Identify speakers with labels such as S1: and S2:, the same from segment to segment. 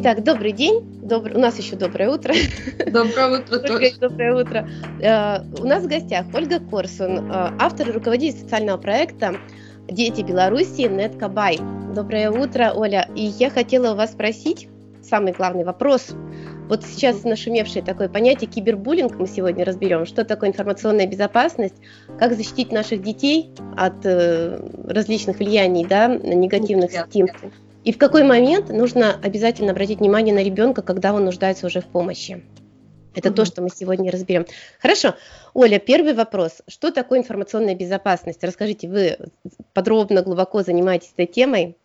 S1: Итак, добрый день. Добр... У нас еще доброе утро.
S2: Доброе утро тоже.
S1: Доброе утро. Э, у нас в гостях Ольга Корсун, э, автор и руководитель социального проекта «Дети Беларуси» Неткабай. Доброе утро, Оля. И я хотела у вас спросить самый главный вопрос. Вот сейчас нашумевшее такое понятие кибербуллинг мы сегодня разберем. Что такое информационная безопасность, как защитить наших детей от э, различных влияний, да, негативных сети. И в какой момент нужно обязательно обратить внимание на ребенка, когда он нуждается уже в помощи. Это угу. то, что мы сегодня разберем. Хорошо. Оля, первый вопрос. Что такое информационная безопасность? Расскажите, вы подробно, глубоко занимаетесь этой темой.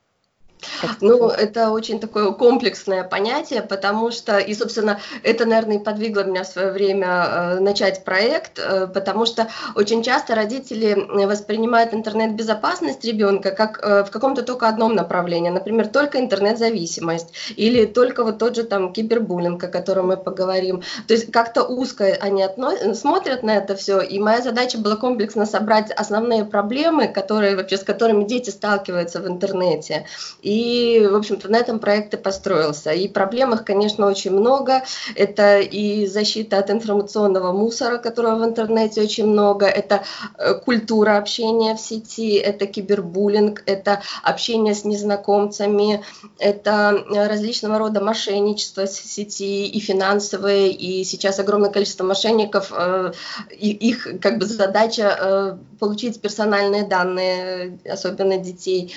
S2: Ну, это очень такое комплексное понятие, потому что, и, собственно, это, наверное, и подвигло меня в свое время э, начать проект, э, потому что очень часто родители воспринимают интернет-безопасность ребенка как э, в каком-то только одном направлении, например, только интернет-зависимость или только вот тот же там кибербуллинг, о котором мы поговорим. То есть как-то узко они отно... смотрят на это все, и моя задача была комплексно собрать основные проблемы, которые вообще с которыми дети сталкиваются в интернете. И и, в общем-то, на этом проект и построился. И проблем их, конечно, очень много. Это и защита от информационного мусора, которого в интернете очень много. Это э, культура общения в сети, это кибербуллинг, это общение с незнакомцами, это э, различного рода мошенничество в сети и финансовые. И сейчас огромное количество мошенников, э, их как бы задача получить персональные данные, особенно детей,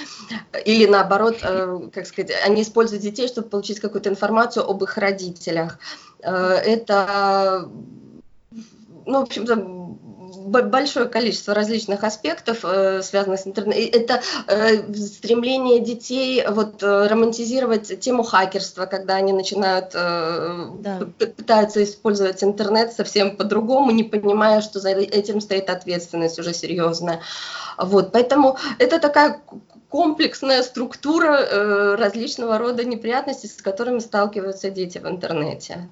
S2: или наоборот как сказать, они используют детей, чтобы получить какую-то информацию об их родителях. Э, это, ну, в общем-то, большое количество различных аспектов, э, связанных с интернетом. Это стремление детей вот, романтизировать тему хакерства, когда они начинают, да. пытаются использовать интернет совсем по-другому, не понимая, что за этим стоит ответственность уже серьезная. Вот, поэтому это такая комплексная структура э, различного рода неприятностей, с которыми сталкиваются дети в интернете.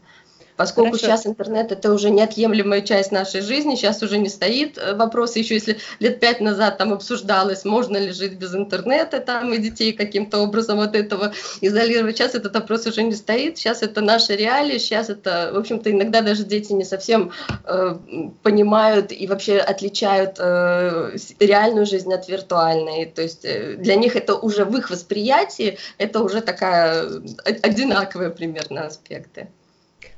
S2: Поскольку Хорошо. сейчас интернет это уже неотъемлемая часть нашей жизни, сейчас уже не стоит э, вопрос, еще если лет пять назад там обсуждалось, можно ли жить без интернета, там и детей каким-то образом от этого изолировать, сейчас этот вопрос уже не стоит, сейчас это наши реалии, сейчас это, в общем-то, иногда даже дети не совсем э, понимают и вообще отличают э, реальную жизнь от виртуальной, то есть э, для них это уже в их восприятии, это уже такая э, одинаковые примерно аспекты.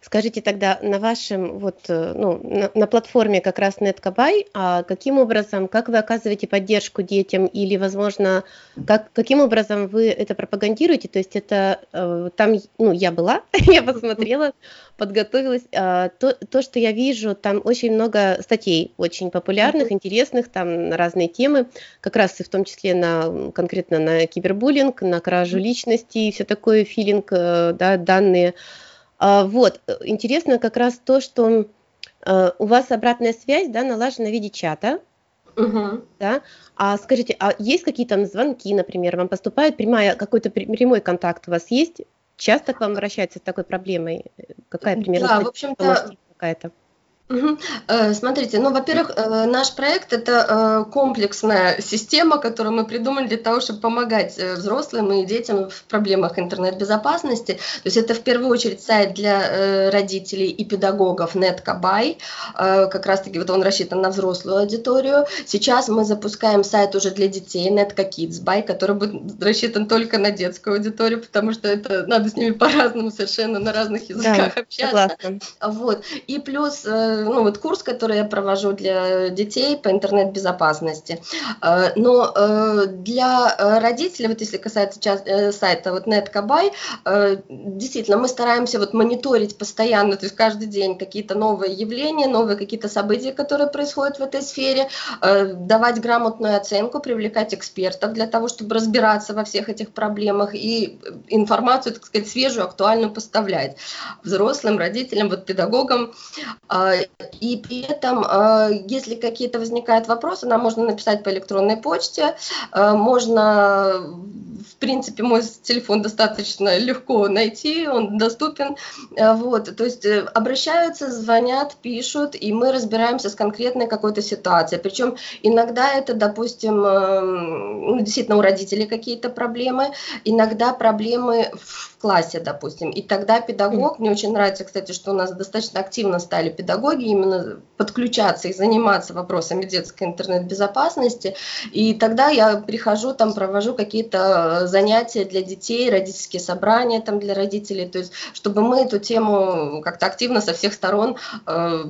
S1: Скажите тогда на вашем вот э, ну, на, на платформе как раз Неткабай, а каким образом, как вы оказываете поддержку детям или, возможно, как каким образом вы это пропагандируете? То есть это э, там, ну я была, я посмотрела, подготовилась. А, то, то, что я вижу, там очень много статей, очень популярных, интересных, там на разные темы, как раз и в том числе на конкретно на кибербуллинг, на кражу личности и все такое, филинг, э, да, данные. А, вот, э, интересно как раз то, что э, у вас обратная связь, да, налажена в виде чата, Угу. Да? А скажите, а есть какие-то звонки, например, вам поступает прямая, какой-то прямой контакт у вас есть? Часто к вам обращаются с такой проблемой? Какая примерно
S2: да, в общем-то, какая-то? Угу. Смотрите, ну, во-первых, э, наш проект это э, комплексная система, которую мы придумали для того, чтобы помогать взрослым и детям в проблемах интернет-безопасности. То есть это в первую очередь сайт для родителей и педагогов Неткабай. Как раз-таки вот он рассчитан на взрослую аудиторию. Сейчас мы запускаем сайт уже для детей Netca Kids By, который будет рассчитан только на детскую аудиторию, потому что это надо с ними по-разному совершенно на разных языках да, общаться. Согласна. Вот. И плюс ну, вот курс, который я провожу для детей по интернет-безопасности. Э, но э, для родителей, вот если касается э, сайта вот Неткабай, действительно, мы стараемся вот мониторить постоянно, то есть каждый день какие-то новые явления, новые какие-то события, которые происходят в этой сфере, давать грамотную оценку, привлекать экспертов для того, чтобы разбираться во всех этих проблемах и информацию, так сказать, свежую, актуальную поставлять взрослым, родителям, вот педагогам и при этом, э, если какие-то возникают вопросы, нам можно написать по электронной почте, э, можно, в принципе, мой телефон достаточно легко найти, он доступен, вот, то есть обращаются, звонят, пишут, и мы разбираемся с конкретной какой-то ситуацией, причем иногда это, допустим, ну, действительно у родителей какие-то проблемы, иногда проблемы в классе, допустим, и тогда педагог, мне очень нравится, кстати, что у нас достаточно активно стали педагоги именно подключаться и заниматься вопросами детской интернет-безопасности, и тогда я прихожу, там провожу какие-то занятия для детей, родительские собрания там для родителей, то есть чтобы мы эту тему как-то активно со всех сторон э,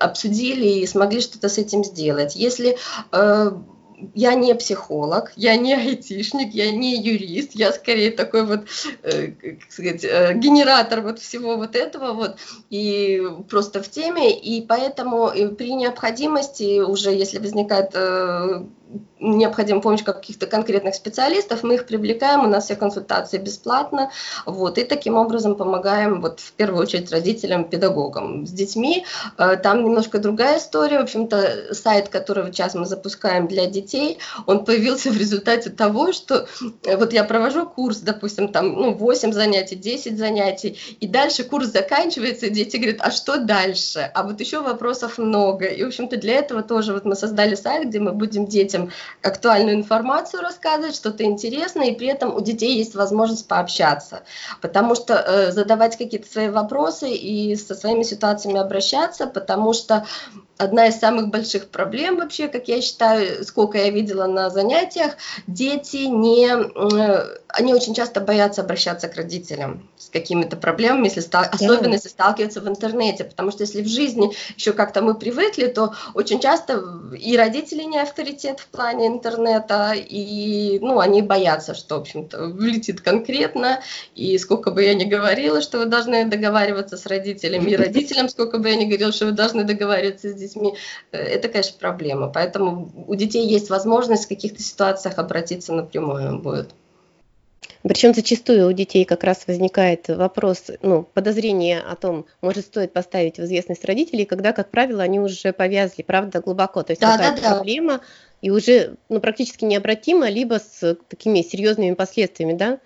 S2: обсудили и смогли что-то с этим сделать. Если э, я не психолог, я не айтишник, я не юрист, я скорее такой вот, э, как сказать, э, генератор вот всего вот этого вот, и просто в теме, и поэтому при необходимости уже, если возникает э, необходима помощь каких-то конкретных специалистов, мы их привлекаем, у нас все консультации бесплатно, вот, и таким образом помогаем, вот, в первую очередь, родителям, педагогам с детьми. Э, там немножко другая история, в общем-то, сайт, который сейчас мы запускаем для детей, он появился в результате того, что э, вот я провожу курс, допустим, там, ну, 8 занятий, 10 занятий, и дальше курс заканчивается, и дети говорят, а что дальше? А вот еще вопросов много, и, в общем-то, для этого тоже вот мы создали сайт, где мы будем детям актуальную информацию рассказывать, что-то интересное, и при этом у детей есть возможность пообщаться. Потому что э, задавать какие-то свои вопросы и со своими ситуациями обращаться, потому что одна из самых больших проблем вообще, как я считаю, сколько я видела на занятиях, дети не, э, они очень часто боятся обращаться к родителям с какими-то проблемами, если стал, особенно если сталкиваются в интернете, потому что если в жизни еще как-то мы привыкли, то очень часто и родители не авторитет в плане интернета, и ну, они боятся, что, в общем-то, влетит конкретно, и сколько бы я ни говорила, что вы должны договариваться с родителями, и родителям, сколько бы я ни говорила, что вы должны договариваться с детьми, э, это, конечно, проблема. Поэтому у детей есть возможность в каких-то ситуациях обратиться напрямую будет.
S1: Причем зачастую у детей как раз возникает вопрос, ну, подозрение о том, может стоит поставить в известность родителей, когда, как правило, они уже повязли, правда, глубоко. То есть да, какая-то да, да. проблема и уже ну, практически необратима, либо с такими серьезными последствиями, да?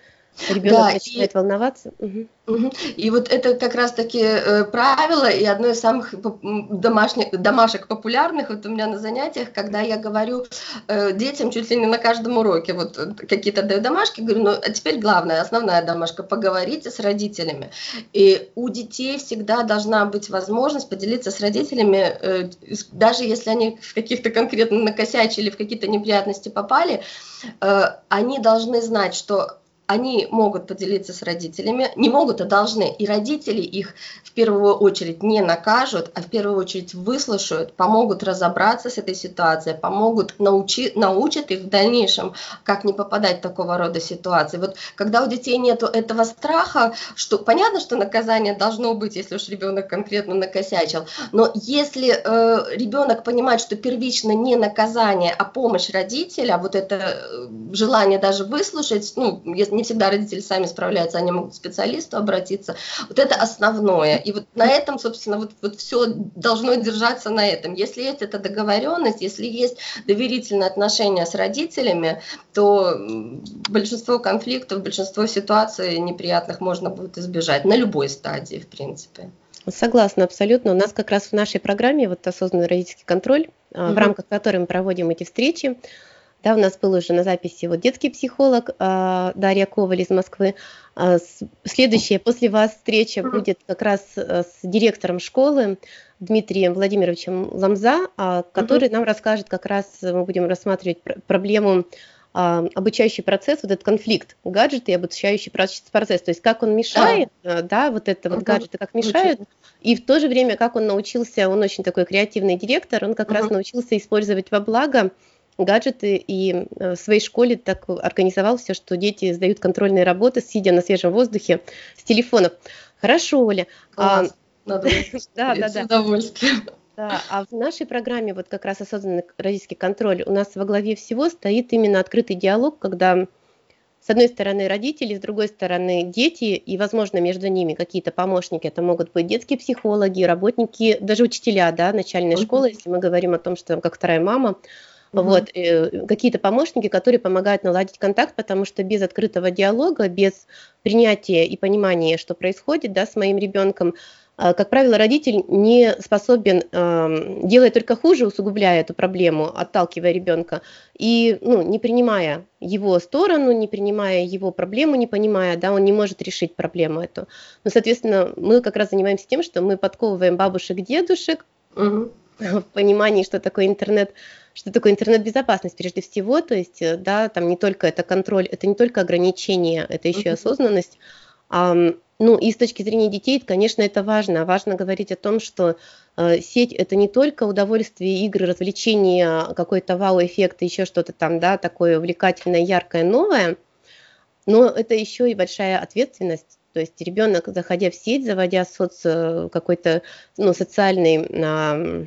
S1: Ребенок да, начинает и... волноваться. Угу.
S2: И вот это как раз-таки э, правило, и одно из самых домашних, домашек популярных вот у меня на занятиях, когда я говорю э, детям чуть ли не на каждом уроке, вот э, какие-то даю домашки, говорю, ну а теперь главная, основная домашка, поговорите с родителями. И у детей всегда должна быть возможность поделиться с родителями, э, даже если они в каких-то конкретно накосячили, в какие-то неприятности попали, э, они должны знать, что они могут поделиться с родителями, не могут, а должны. И родители их в первую очередь не накажут, а в первую очередь выслушают, помогут разобраться с этой ситуацией, помогут научи, научат их в дальнейшем, как не попадать в такого рода ситуации. Вот когда у детей нет этого страха, что понятно, что наказание должно быть, если уж ребенок конкретно накосячил, но если э, ребенок понимает, что первично не наказание, а помощь родителя, вот это э, желание даже выслушать, ну, если не всегда родители сами справляются, они могут к специалисту обратиться. Вот это основное. И вот на этом, собственно, вот, вот все должно держаться на этом. Если есть эта договоренность, если есть доверительные отношения с родителями, то большинство конфликтов, большинство ситуаций неприятных можно будет избежать на любой стадии, в принципе.
S1: Согласна, абсолютно. У нас как раз в нашей программе вот осознанный родительский контроль, угу. в рамках которой мы проводим эти встречи, да, у нас был уже на записи вот детский психолог э, Дарья Коваль из Москвы. Э, следующая после вас встреча будет как раз э, с директором школы Дмитрием Владимировичем Ламза, э, который угу. нам расскажет как раз, мы будем рассматривать пр проблему обучающий процесс, вот этот конфликт гаджеты и обучающий процесс, то есть как он мешает, да, да вот это вот гаджеты как мешают, и в то же время как он научился, он очень такой креативный директор, он как uh раз научился использовать во благо гаджеты и э, в своей школе так организовал все, что дети сдают контрольные работы, сидя на свежем воздухе с телефонов. Хорошо, Оля.
S2: А, Надо да, да, да. С удовольствием.
S1: Да, а в нашей программе вот как раз осознанный родительский контроль у нас во главе всего стоит именно открытый диалог, когда с одной стороны родители, с другой стороны дети, и, возможно, между ними какие-то помощники. Это могут быть детские психологи, работники, даже учителя, да, начальной uh-huh. школы, если мы говорим о том, что там как вторая мама. Uh-huh. Вот, э, какие-то помощники, которые помогают наладить контакт, потому что без открытого диалога, без принятия и понимания, что происходит да, с моим ребенком, а, как правило, родитель не способен, делать только хуже, усугубляя эту проблему, отталкивая ребенка, и ну, не принимая его сторону, не принимая его проблему, не понимая, да, он не может решить проблему эту. Но, соответственно, мы как раз занимаемся тем, что мы подковываем бабушек, дедушек угу. В понимании, что такое интернет, что такое интернет-безопасность прежде всего, то есть, да, там не только это контроль, это не только ограничение, это еще и осознанность, ну и с точки зрения детей, конечно, это важно. Важно говорить о том, что э, сеть это не только удовольствие, игры, развлечения, какой-то вау-эффект, еще что-то там, да, такое увлекательное, яркое, новое, но это еще и большая ответственность. То есть ребенок, заходя в сеть, заводя соц, э, какой-то ну, социальный а,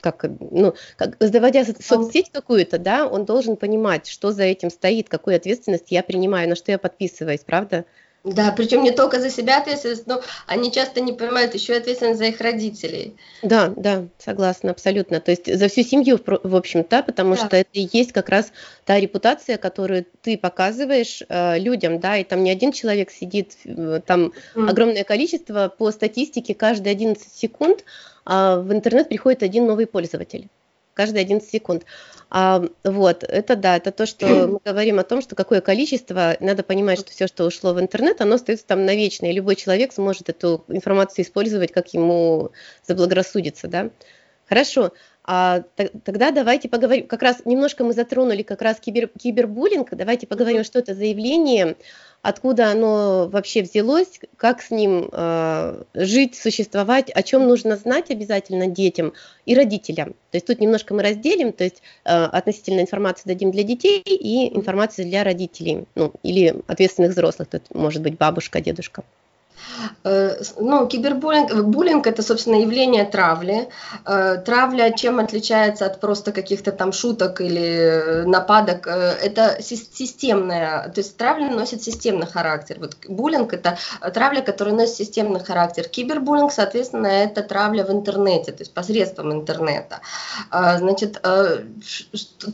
S1: как, ну, как, заводя соцсеть какую-то, да, он должен понимать, что за этим стоит, какую ответственность я принимаю, на что я подписываюсь, правда?
S2: Да, причем не только за себя ответственность, но они часто не понимают еще и ответственность за их родителей.
S1: Да, да, согласна, абсолютно. То есть за всю семью, в общем-то, потому да. что это и есть как раз та репутация, которую ты показываешь э, людям, да, и там не один человек сидит, э, там mm. огромное количество, по статистике, каждые 11 секунд э, в интернет приходит один новый пользователь каждые 11 секунд. А, вот, это да, это то, что мы говорим о том, что какое количество, надо понимать, что все, что ушло в интернет, оно остается там навечно, и любой человек сможет эту информацию использовать, как ему заблагорассудится, да. Хорошо, а, тогда давайте поговорим, как раз немножко мы затронули как раз кибер, кибербуллинг, давайте поговорим, что это за явление, откуда оно вообще взялось, как с ним э, жить, существовать, о чем нужно знать обязательно детям и родителям. То есть тут немножко мы разделим, то есть э, относительно информации дадим для детей и информацию для родителей, ну или ответственных взрослых, тут может быть бабушка, дедушка.
S2: Э, ну, кибербуллинг буллинг это, собственно, явление травли. Э, травля чем отличается от просто каких-то там шуток или нападок? Э, это системная, то есть травля носит системный характер. Вот буллинг это травля, которая носит системный характер. Кибербуллинг, соответственно, это травля в интернете, то есть посредством интернета. Значит,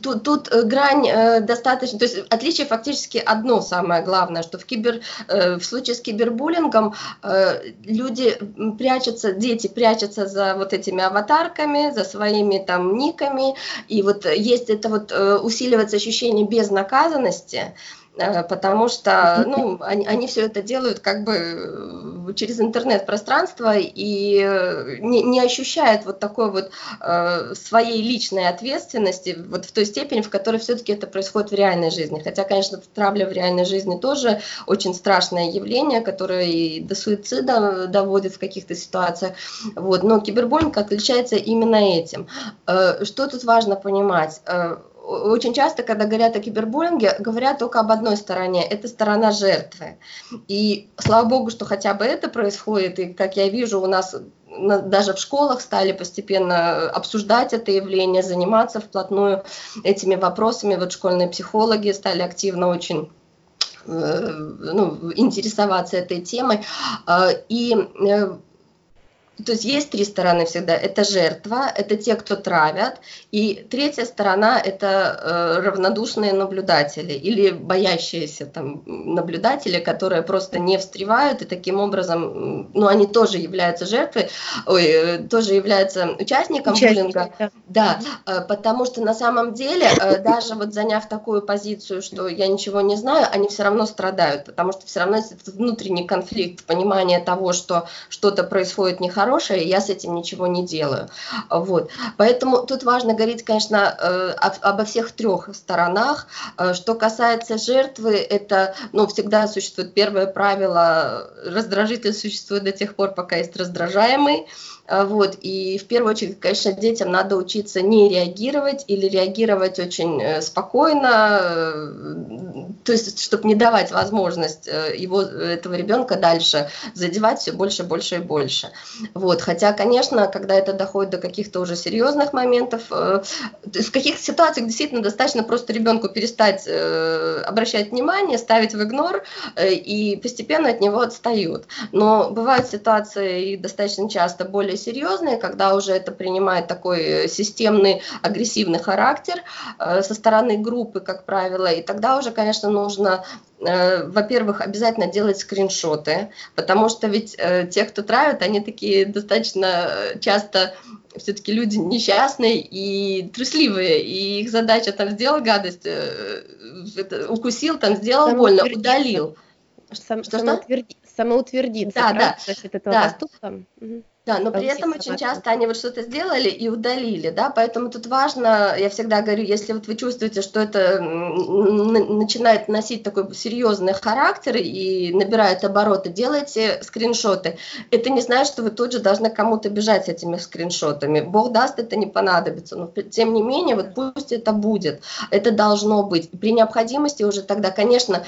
S2: тут, тут грань достаточно, то есть отличие фактически одно самое главное, что в, кибер, в случае с кибербуллингом Э, люди прячутся, дети прячутся за вот этими аватарками, за своими там никами, и вот есть это вот э, усиливается ощущение безнаказанности, потому что ну, они, они все это делают как бы э, через интернет-пространство и э, не, не ощущают вот такой вот э, своей личной ответственности вот в той степени, в которой все-таки это происходит в реальной жизни. Хотя, конечно, травля в реальной жизни тоже очень страшное явление, которое и до суицида доводит в каких-то ситуациях. Вот. Но кибербуллинг отличается именно этим. Э, что тут важно понимать? Э, очень часто, когда говорят о кибербуллинге, говорят только об одной стороне, это сторона жертвы. И слава богу, что хотя бы это происходит, и как я вижу, у нас даже в школах стали постепенно обсуждать это явление, заниматься вплотную этими вопросами. Вот школьные психологи стали активно очень э, ну, интересоваться этой темой. Э, и э, то есть есть три стороны всегда. Это жертва, это те, кто травят, и третья сторона это э, равнодушные наблюдатели или боящиеся там наблюдатели, которые просто не встревают и таким образом, ну они тоже являются жертвой, ой, э, тоже являются участником Участник, буллинга. Да, да э, потому что на самом деле э, даже вот заняв такую позицию, что я ничего не знаю, они все равно страдают, потому что все равно есть этот внутренний конфликт, понимание того, что что-то происходит нехорошее хорошее, я с этим ничего не делаю. Вот. Поэтому тут важно говорить, конечно, э, обо всех трех сторонах. Э, что касается жертвы, это ну, всегда существует первое правило, раздражитель существует до тех пор, пока есть раздражаемый. А, вот. И в первую очередь, конечно, детям надо учиться не реагировать или реагировать очень э, спокойно, э, то есть, чтобы не давать возможность э, его, этого ребенка дальше задевать все больше, больше и больше. Вот, хотя, конечно, когда это доходит до каких-то уже серьезных моментов, в каких ситуациях действительно достаточно просто ребенку перестать обращать внимание, ставить в игнор, и постепенно от него отстают. Но бывают ситуации и достаточно часто более серьезные, когда уже это принимает такой системный агрессивный характер со стороны группы, как правило, и тогда уже, конечно, нужно Э, во-первых, обязательно делать скриншоты, потому что ведь э, те, кто травят, они такие достаточно э, часто все-таки люди несчастные и трусливые, и их задача там сделал гадость, укусил, там сделал больно, удалил.
S1: Сам, что, самоутверди, самоутвердиться, да, да, этого да. поступка.
S2: Угу. Да, но при этом очень часто они вот что-то сделали и удалили, да, поэтому тут важно, я всегда говорю, если вот вы чувствуете, что это начинает носить такой серьезный характер и набирает обороты, делайте скриншоты. Это не значит, что вы тут же должны кому-то бежать с этими скриншотами. Бог даст, это не понадобится, но тем не менее, вот пусть это будет, это должно быть. При необходимости уже тогда, конечно,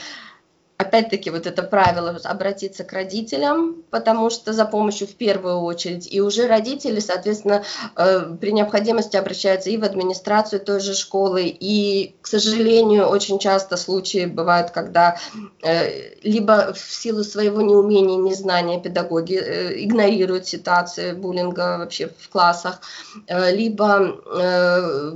S2: опять-таки вот это правило обратиться к родителям, потому что за помощью в первую очередь, и уже родители, соответственно, э, при необходимости обращаются и в администрацию той же школы, и, к сожалению, очень часто случаи бывают, когда э, либо в силу своего неумения, незнания педагоги э, игнорируют ситуацию буллинга вообще в классах, либо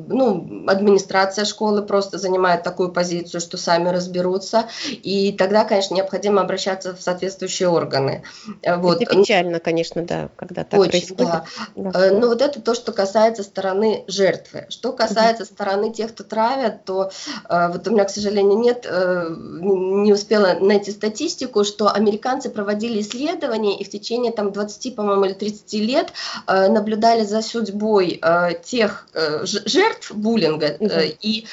S2: ну, администрация школы просто занимает такую позицию, что сами разберутся, и так тогда, конечно, необходимо обращаться в соответствующие органы.
S1: Э, вот. Это печально, конечно, да, когда так Очень, происходит. Да.
S2: Да. Э, Но ну, вот это то, что касается стороны жертвы. Что касается угу. стороны тех, кто травят, то э, вот у меня, к сожалению, нет, не успела найти статистику, что американцы проводили исследования и в течение там 20, по-моему, или 30 лет наблюдали за судьбой тех жертв буллинга угу. и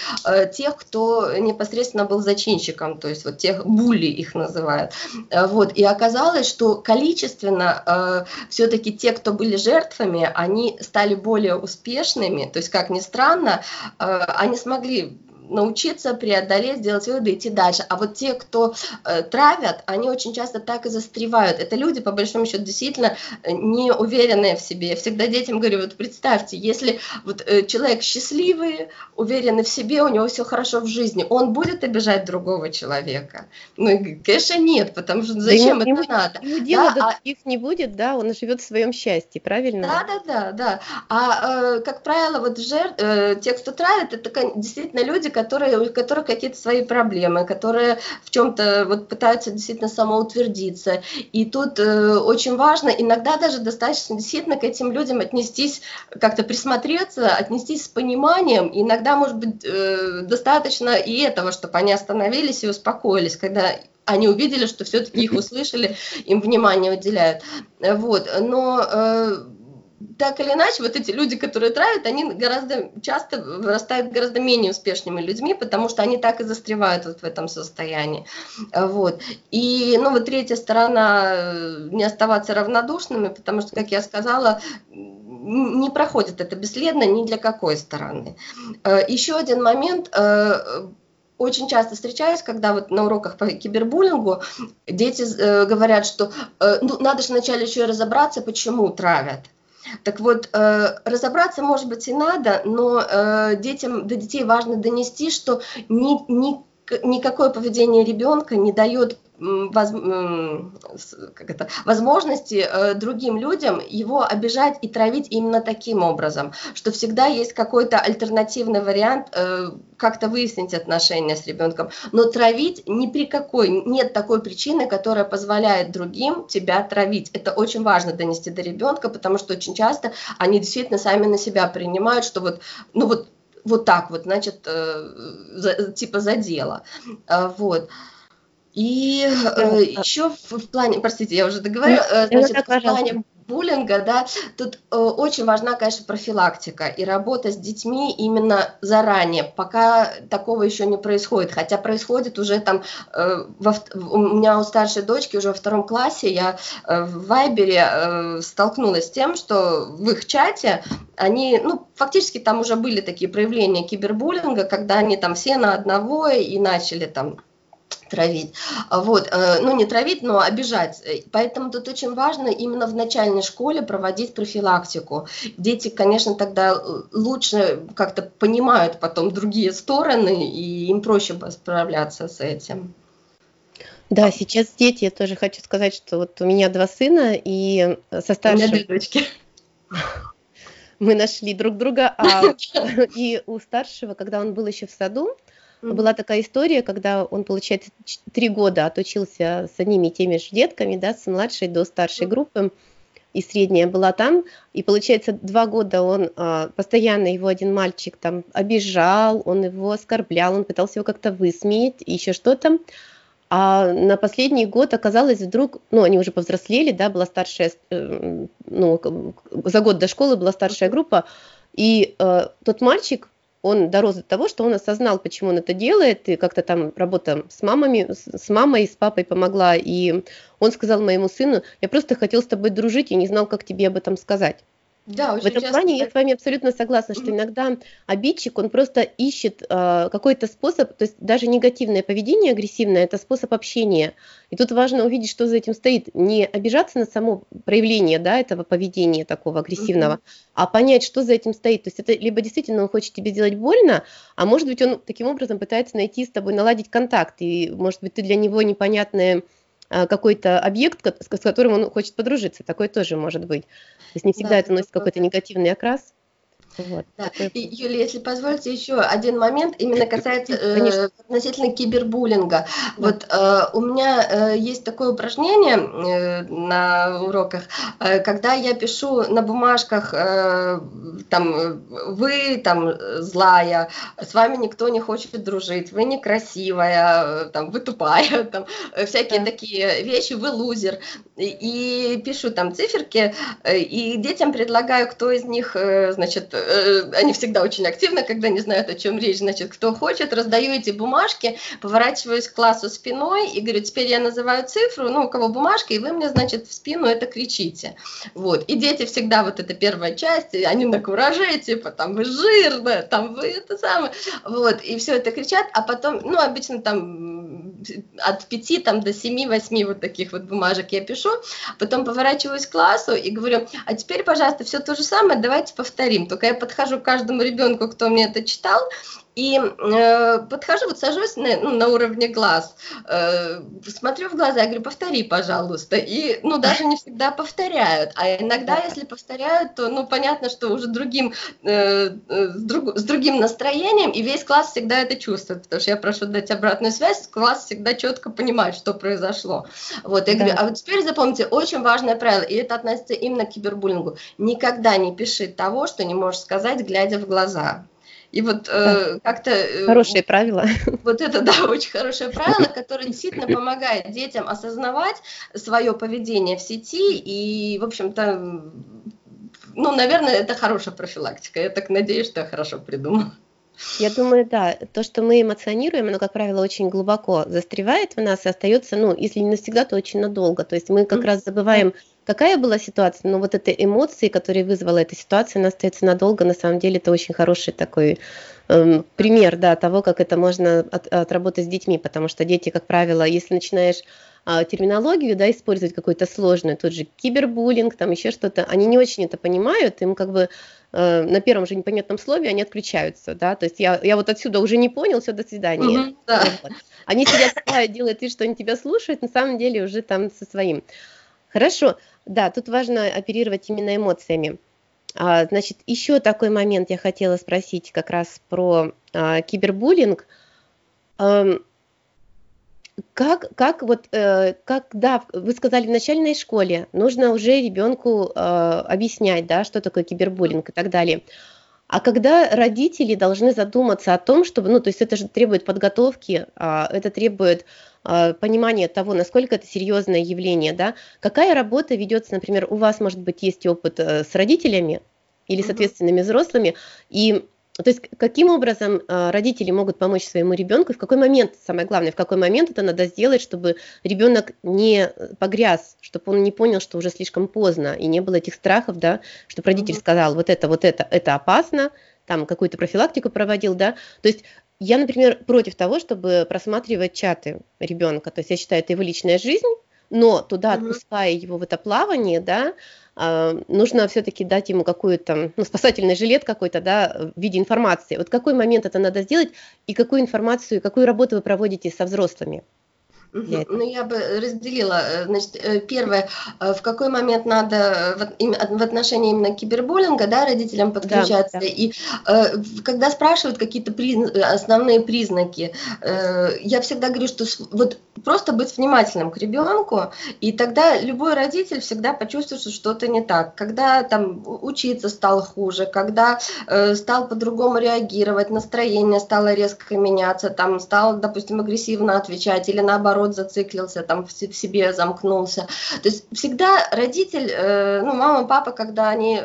S2: тех, кто непосредственно был зачинщиком, то есть вот тех булли их называют. Э, вот. И оказалось, что количественно э, все-таки те, кто были жертвами, они стали более успешными, то есть, как ни странно, э, они смогли научиться преодолеть, сделать выводы, идти дальше. А вот те, кто э, травят, они очень часто так и застревают. Это люди, по большому счету, действительно э, не уверенные в себе. Я всегда детям говорю, вот представьте, если вот э, человек счастливый, уверенный в себе, у него все хорошо в жизни, он будет обижать другого человека? Ну, конечно, нет, потому что зачем да ему, это ему, надо?
S1: Ему дела да, до а... не будет, да, он живет в своем счастье, правильно?
S2: Да, да, да, да. А, э, как правило, вот жертв, э, те, кто травит, это действительно люди, которые, у которых какие-то свои проблемы, которые в чем-то вот пытаются действительно самоутвердиться. И тут э, очень важно, иногда даже достаточно действительно к этим людям отнестись, как-то присмотреться, отнестись с пониманием. иногда, может быть, э, достаточно и этого, чтобы они остановились и успокоились, когда они увидели, что все-таки их услышали, им внимание уделяют. Вот. Но э, так или иначе, вот эти люди, которые травят, они гораздо часто вырастают гораздо менее успешными людьми, потому что они так и застревают вот в этом состоянии. Вот. И, ну, вот третья сторона, э, не оставаться равнодушными, потому что, как я сказала, не проходит это бесследно ни для какой стороны. Э, еще один момент э, очень часто встречаюсь, когда вот на уроках по кибербуллингу дети э, говорят, что э, ну, надо же вначале еще и разобраться, почему травят. Так вот, э, разобраться, может быть, и надо, но э, детям, до детей важно донести, что ни, ни, никакое поведение ребенка не дает воз, как это, возможности э, другим людям его обижать и травить именно таким образом, что всегда есть какой-то альтернативный вариант э, как-то выяснить отношения с ребенком. Но травить ни при какой, нет такой причины, которая позволяет другим тебя травить. Это очень важно донести до ребенка, потому что очень часто они действительно сами на себя принимают, что вот, ну вот, вот так вот, значит, э, за, типа за дело. Э, вот. И э, еще в, в плане, простите, я уже договорила, э, значит, в плане буллинга, да, тут э, очень важна, конечно, профилактика и работа с детьми именно заранее, пока такого еще не происходит, хотя происходит уже там, э, во, у меня у старшей дочки уже во втором классе, я э, в Вайбере э, столкнулась с тем, что в их чате они, ну, фактически там уже были такие проявления кибербуллинга, когда они там все на одного и начали там травить. А вот, э, ну не травить, но обижать. Поэтому тут очень важно именно в начальной школе проводить профилактику. Дети, конечно, тогда э, лучше как-то понимают потом другие стороны, и им проще справляться с этим.
S1: Да, сейчас дети, я тоже хочу сказать, что вот у меня два сына, и со старшим... У меня две дочки. Мы нашли друг друга, а и у старшего, когда он был еще в саду, была такая история, когда он, получается, три года отучился с одними и теми же детками, да, с младшей до старшей группы, и средняя была там, и получается два года он а, постоянно его один мальчик там обижал, он его оскорблял, он пытался его как-то высмеять, еще что-то. А на последний год оказалось вдруг, ну, они уже повзрослели, да, была старшая, э, ну, за год до школы была старшая группа, и э, тот мальчик, он дорос до того, что он осознал, почему он это делает, и как-то там работа с мамами, с мамой, с папой помогла, и он сказал моему сыну, я просто хотел с тобой дружить и не знал, как тебе об этом сказать. Да, в этом плане я с вами абсолютно согласна, что иногда обидчик, он просто ищет э, какой-то способ, то есть даже негативное поведение, агрессивное, это способ общения. И тут важно увидеть, что за этим стоит. Не обижаться на само проявление да, этого поведения такого агрессивного, mm-hmm. а понять, что за этим стоит. То есть это либо действительно он хочет тебе сделать больно, а может быть он таким образом пытается найти с тобой, наладить контакт, и может быть ты для него непонятная какой-то объект, с которым он хочет подружиться. Такое тоже может быть. То есть не всегда да, это носит какой-то негативный окрас.
S2: Вот. Да. И, Юлия, если позволите, еще один момент, именно касается э, относительно кибербуллинга. Да. Вот э, у меня э, есть такое упражнение э, на уроках, э, когда я пишу на бумажках, э, там, вы там злая, с вами никто не хочет дружить, вы некрасивая, там, вы тупая, там, всякие да. такие вещи, вы лузер. И, и пишу там циферки, э, и детям предлагаю, кто из них, э, значит, Э, они всегда очень активны, когда не знают, о чем речь, значит, кто хочет, раздаю эти бумажки, поворачиваюсь к классу спиной и говорю, теперь я называю цифру, ну, у кого бумажка, и вы мне, значит, в спину это кричите. Вот, и дети всегда, вот эта первая часть, они на кураже, типа, там, вы жирная, там, вы это самое, вот, и все это кричат, а потом, ну, обычно там от 5 там, до 7-8 вот таких вот бумажек я пишу, потом поворачиваюсь к классу и говорю, а теперь, пожалуйста, все то же самое, давайте повторим, только я подхожу к каждому ребенку, кто мне это читал, и э, подхожу, вот сажусь на, ну, на уровне глаз, э, смотрю в глаза, я говорю, повтори, пожалуйста. И, ну, даже не всегда повторяют. А иногда, если повторяют, то, ну, понятно, что уже другим, э, с, друг, с другим настроением, и весь класс всегда это чувствует, потому что я прошу дать обратную связь, класс всегда четко понимает, что произошло. Вот, я да. говорю, а вот теперь запомните, очень важное правило, и это относится именно к кибербуллингу. Никогда не пиши того, что не можешь сказать, глядя в глаза. И вот э, как-то...
S1: Э, хорошее правило.
S2: Вот это, да, очень хорошее правило, которое действительно помогает детям осознавать свое поведение в сети и, в общем-то, ну, наверное, это хорошая профилактика. Я так надеюсь, что я хорошо придумала.
S1: Я думаю, да, то, что мы эмоционируем, оно, как правило, очень глубоко застревает в нас и остается, ну, если не навсегда, то очень надолго. То есть мы как mm-hmm. раз забываем, какая была ситуация, но вот эти эмоции, которые вызвала эта ситуация, она остается надолго. На самом деле это очень хороший такой эм, пример, да, того, как это можно от, отработать с детьми, потому что дети, как правило, если начинаешь а, терминологию, да, использовать какую-то сложную, тот же кибербуллинг, там еще что-то, они не очень это понимают, им как бы э, на первом же непонятном слове они отключаются, да, то есть я, я вот отсюда уже не понял, все, до свидания. Mm-hmm, да. вот. Они сидят, делают вид, что они тебя слушают, на самом деле уже там со своим. Хорошо, да, тут важно оперировать именно эмоциями. А, значит, еще такой момент я хотела спросить как раз про а, кибербуллинг. А, как, как вот, э, когда вы сказали в начальной школе, нужно уже ребенку э, объяснять, да, что такое кибербуллинг и так далее. А когда родители должны задуматься о том, чтобы, ну, то есть это же требует подготовки, э, это требует э, понимания того, насколько это серьезное явление, да, какая работа ведется, например, у вас, может быть, есть опыт э, с родителями или с ответственными взрослыми, и то есть каким образом э, родители могут помочь своему ребенку, в какой момент, самое главное, в какой момент это надо сделать, чтобы ребенок не погряз, чтобы он не понял, что уже слишком поздно, и не было этих страхов, да, чтобы родитель сказал, вот это, вот это, это опасно, там какую-то профилактику проводил, да, то есть я, например, против того, чтобы просматривать чаты ребенка. То есть я считаю, это его личная жизнь, но туда, отпуская его в это плавание, да, а, нужно все-таки дать ему какую-то, ну, спасательный жилет какой-то, да, в виде информации. Вот какой момент это надо сделать и какую информацию, какую работу вы проводите со взрослыми?
S2: Ну, я бы разделила. Э, значит, э, первое, э, в какой момент надо в отношении именно кибербуллинга, да, родителям подключаться. Да, да. И когда спрашивают какие-то приз... основные признаки, я всегда говорю, что вот просто быть внимательным к ребенку, и тогда любой родитель всегда почувствует, что что-то не так. Когда там учиться стал хуже, когда стал по-другому реагировать, настроение стало резко меняться, там стал, допустим, агрессивно отвечать или наоборот наоборот зациклился, там в себе замкнулся. То есть всегда родитель, э, ну, мама, папа, когда они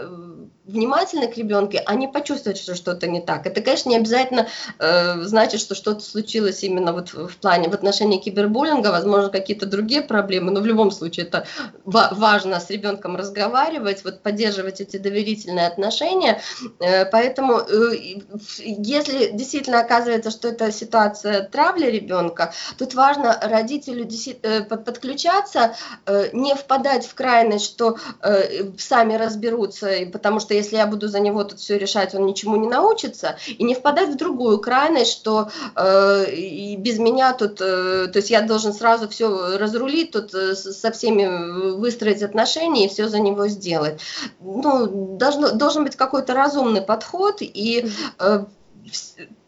S2: внимательны к ребенку, они почувствуют, что что-то не так. Это, конечно, не обязательно э, значит, что что-то случилось именно вот в плане, в отношении кибербуллинга, возможно, какие-то другие проблемы, но в любом случае это важно с ребенком разговаривать, вот поддерживать эти доверительные отношения. Э, поэтому, э, если действительно оказывается, что это ситуация травли ребенка, тут важно родителю э, подключаться, э, не впадать в крайность, что э, сами разберутся, потому что если я буду за него тут все решать, он ничему не научится, и не впадать в другую крайность, что э, и без меня тут, э, то есть я должен сразу все разрулить, тут э, со всеми выстроить отношения и все за него сделать. Ну, должно, должен быть какой-то разумный подход, и э,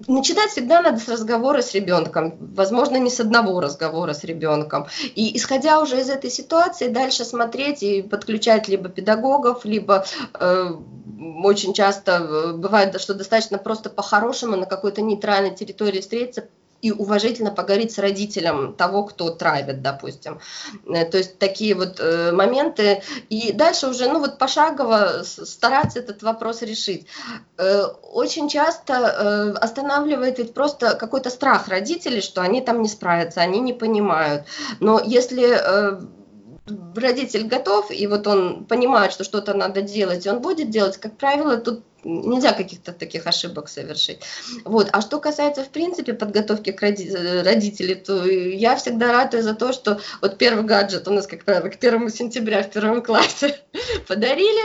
S2: начинать всегда надо с разговора с ребенком, возможно, не с одного разговора с ребенком. И исходя уже из этой ситуации, дальше смотреть и подключать либо педагогов, либо э, очень часто э, бывает, что достаточно просто по-хорошему на какой-то нейтральной территории встретиться, и уважительно поговорить с родителем того, кто травит, допустим. Э, то есть такие вот э, моменты. И дальше уже, ну вот пошагово стараться этот вопрос решить. Э, очень часто останавливает ведь просто какой-то страх родителей, что они там не справятся, они не понимают. Но если родитель готов, и вот он понимает, что что-то надо делать, и он будет делать, как правило, тут нельзя каких-то таких ошибок совершить. Вот. А что касается, в принципе, подготовки к роди- родителей, то я всегда радую за то, что вот первый гаджет у нас, как правило, к первому сентября в первом классе подарили,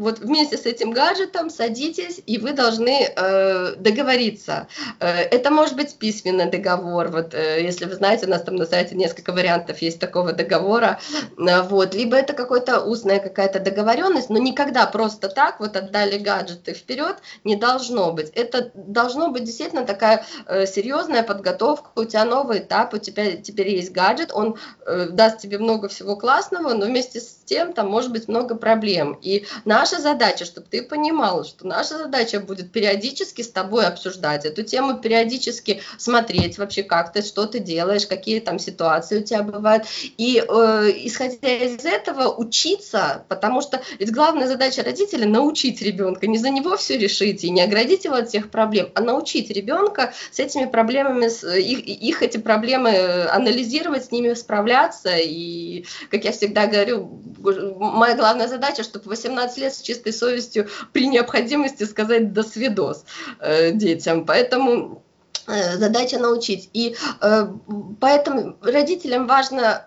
S2: вот вместе с этим гаджетом садитесь, и вы должны э, договориться. Э, это может быть письменный договор, вот, э, если вы знаете, у нас там на сайте несколько вариантов есть такого договора, э, вот, либо это какая-то устная какая-то договоренность, но никогда просто так вот отдали гаджеты вперед не должно быть. Это должно быть действительно такая э, серьезная подготовка, у тебя новый этап, у тебя теперь есть гаджет, он э, даст тебе много всего классного, но вместе с тем там может быть много проблем. И наш наша задача, чтобы ты понимала, что наша задача будет периодически с тобой обсуждать эту тему, периодически смотреть вообще, как ты, что ты делаешь, какие там ситуации у тебя бывают. И э, исходя из этого учиться, потому что ведь главная задача родителя научить ребенка, не за него все решить и не оградить его от всех проблем, а научить ребенка с этими проблемами, с, их, их эти проблемы анализировать, с ними справляться. И, как я всегда говорю, моя главная задача, чтобы 18 лет с чистой совестью при необходимости сказать «до свидос» э, детям. Поэтому э, задача научить. И э, поэтому родителям важно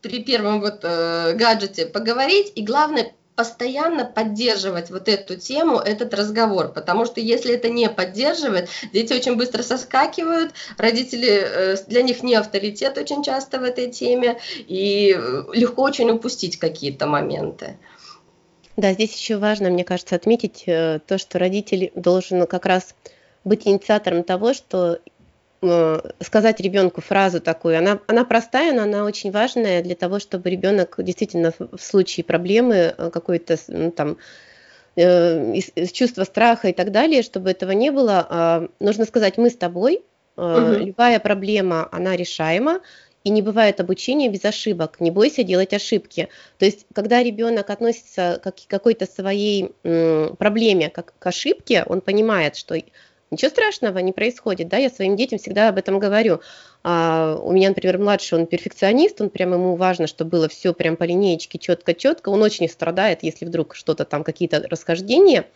S2: при первом вот гаджете поговорить, и главное постоянно поддерживать вот эту тему, этот разговор, потому что если это не поддерживает, дети очень быстро соскакивают, родители, для них не авторитет очень часто в этой теме, и легко очень упустить какие-то моменты.
S1: Да, здесь еще важно, мне кажется, отметить э, то, что родитель должен как раз быть инициатором того, что э, сказать ребенку фразу такую, она, она простая, но она очень важная для того, чтобы ребенок действительно в случае проблемы э, какой-то ну, там из, чувства страха и так далее, чтобы этого не было, а, нужно сказать, мы с тобой, угу. любая проблема, она решаема, и не бывает обучения без ошибок. Не бойся делать ошибки. То есть, когда ребенок относится к какой-то своей проблеме, как к ошибке, он понимает, что ничего страшного не происходит, да, я своим детям всегда об этом говорю. А, у меня, например, младший, он перфекционист, он прям ему важно, чтобы было все прям по линеечке четко-четко, он очень страдает, если вдруг что-то там, какие-то расхождения,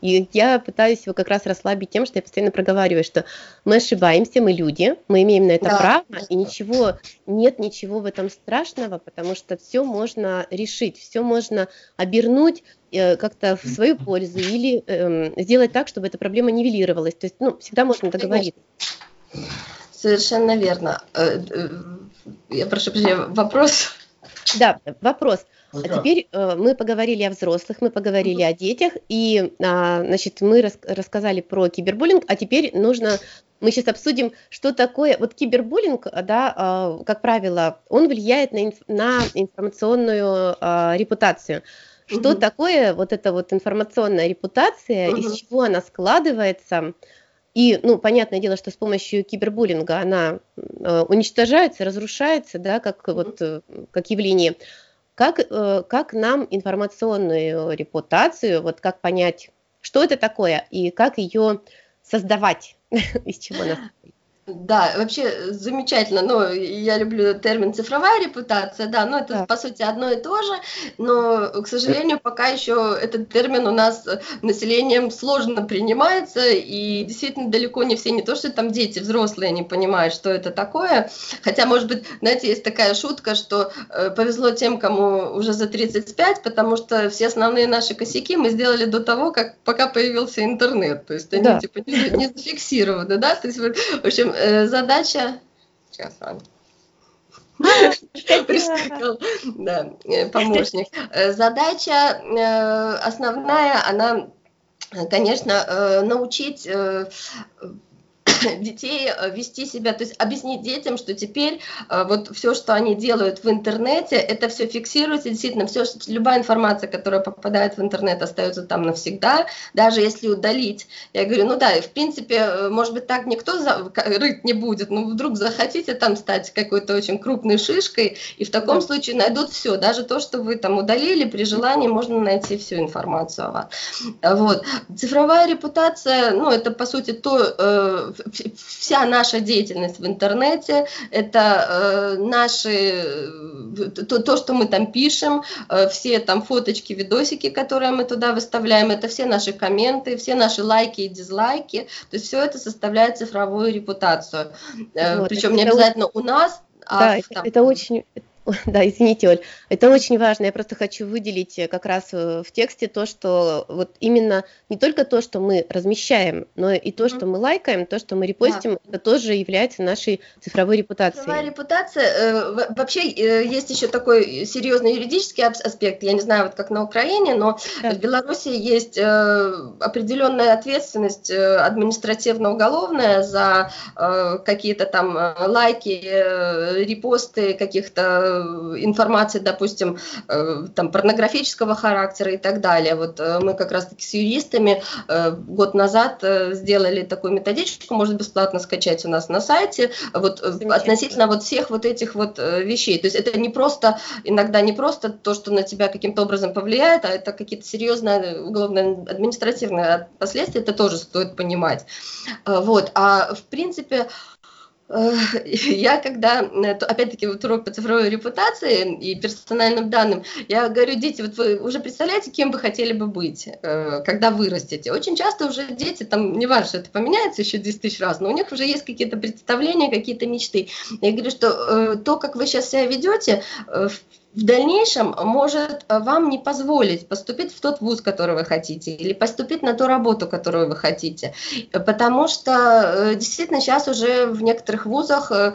S1: И я пытаюсь его как раз расслабить тем, что я постоянно проговариваю, что мы ошибаемся, мы люди, мы имеем на это да. право, и ничего, нет ничего в этом страшного, потому что все можно решить, все можно обернуть э, как-то в свою пользу или э, сделать так, чтобы эта проблема нивелировалась. То есть, ну, всегда можно договориться.
S2: Совершенно верно. Э, э, я прошу прощения, вопрос.
S1: Да, вопрос. А теперь э, мы поговорили о взрослых, мы поговорили о детях, и, а, значит, мы рас рассказали про кибербуллинг, а теперь нужно, мы сейчас обсудим, что такое, вот кибербуллинг, да, а, как правило, он влияет на, инф на информационную а, репутацию. Что угу. такое вот эта вот информационная репутация, угу. из чего она складывается? И, ну, понятное дело, что с помощью кибербуллинга она э, уничтожается, разрушается, да, как вот э, как явление. Как, э, как нам информационную репутацию, вот как понять, что это такое и как ее создавать, из чего она
S2: да, вообще замечательно. Но я люблю термин цифровая репутация, да, но это да. по сути одно и то же, но, к сожалению, пока еще этот термин у нас населением сложно принимается, и действительно далеко не все, не то, что там дети, взрослые не понимают, что это такое. Хотя, может быть, знаете, есть такая шутка, что э, повезло тем, кому уже за 35, потому что все основные наши косяки мы сделали до того, как пока появился интернет. То есть они да. типа не, не зафиксированы, да. То есть, в общем, Э, задача... Сейчас, ладно. Прискакал, да, э, помощник. Э, задача основная, она, конечно, научить детей э, вести себя, то есть объяснить детям, что теперь э, вот все, что они делают в интернете, это все фиксируется, действительно, все, любая информация, которая попадает в интернет, остается там навсегда, даже если удалить. Я говорю, ну да, в принципе, э, может быть, так никто за, рыть не будет, но вдруг захотите там стать какой-то очень крупной шишкой, и в таком да. случае найдут все, даже то, что вы там удалили, при желании можно найти всю информацию о вас. Вот. Цифровая репутация, ну, это, по сути, то, вся наша деятельность в интернете, это э, наши, то, то, что мы там пишем, э, все там фоточки, видосики, которые мы туда выставляем, это все наши комменты, все наши лайки и дизлайки, то есть все это составляет цифровую репутацию. Э, вот, Причем не обязательно у нас,
S1: а да, в, там, это очень Да, извините, Оль, это очень важно. Я просто хочу выделить э, как раз э, в тексте то, что вот именно не только то, что мы размещаем, но и то, что мы лайкаем, то, что мы репостим, да. это тоже является нашей цифровой репутацией.
S2: Цифровая репутация, э, вообще есть еще такой серьезный юридический аспект. Я не знаю, вот как на Украине, но да. в Беларуси есть определенная ответственность административно-уголовная за какие-то там лайки, репосты каких-то информации, допустим, э, там, порнографического характера и так далее. Вот э, мы как раз-таки с юристами э, год назад сделали такую методичку, можно бесплатно скачать у нас на сайте, вот относительно вот всех вот этих вот вещей. То есть это не просто, иногда не просто то, что на тебя каким-то образом повлияет, а это какие-то серьезные уголовно административные последствия, это тоже стоит понимать. Вот. А в принципе, я когда, э, опять-таки, вот урок по цифровой репутации и персональным данным, я говорю, дети, вот вы уже представляете, кем вы хотели бы быть, э, когда вырастете? Очень часто уже дети, там, не важно, это поменяется еще 10 тысяч раз, но у них уже есть какие-то представления, какие-то мечты. Я говорю, что э, то, как вы сейчас себя ведете, дальнейшем может э, вам не позволить поступить в тот вуз, который вы хотите, или поступить на ту работу, которую вы хотите. Потому что э, действительно сейчас уже в некоторых вузах э,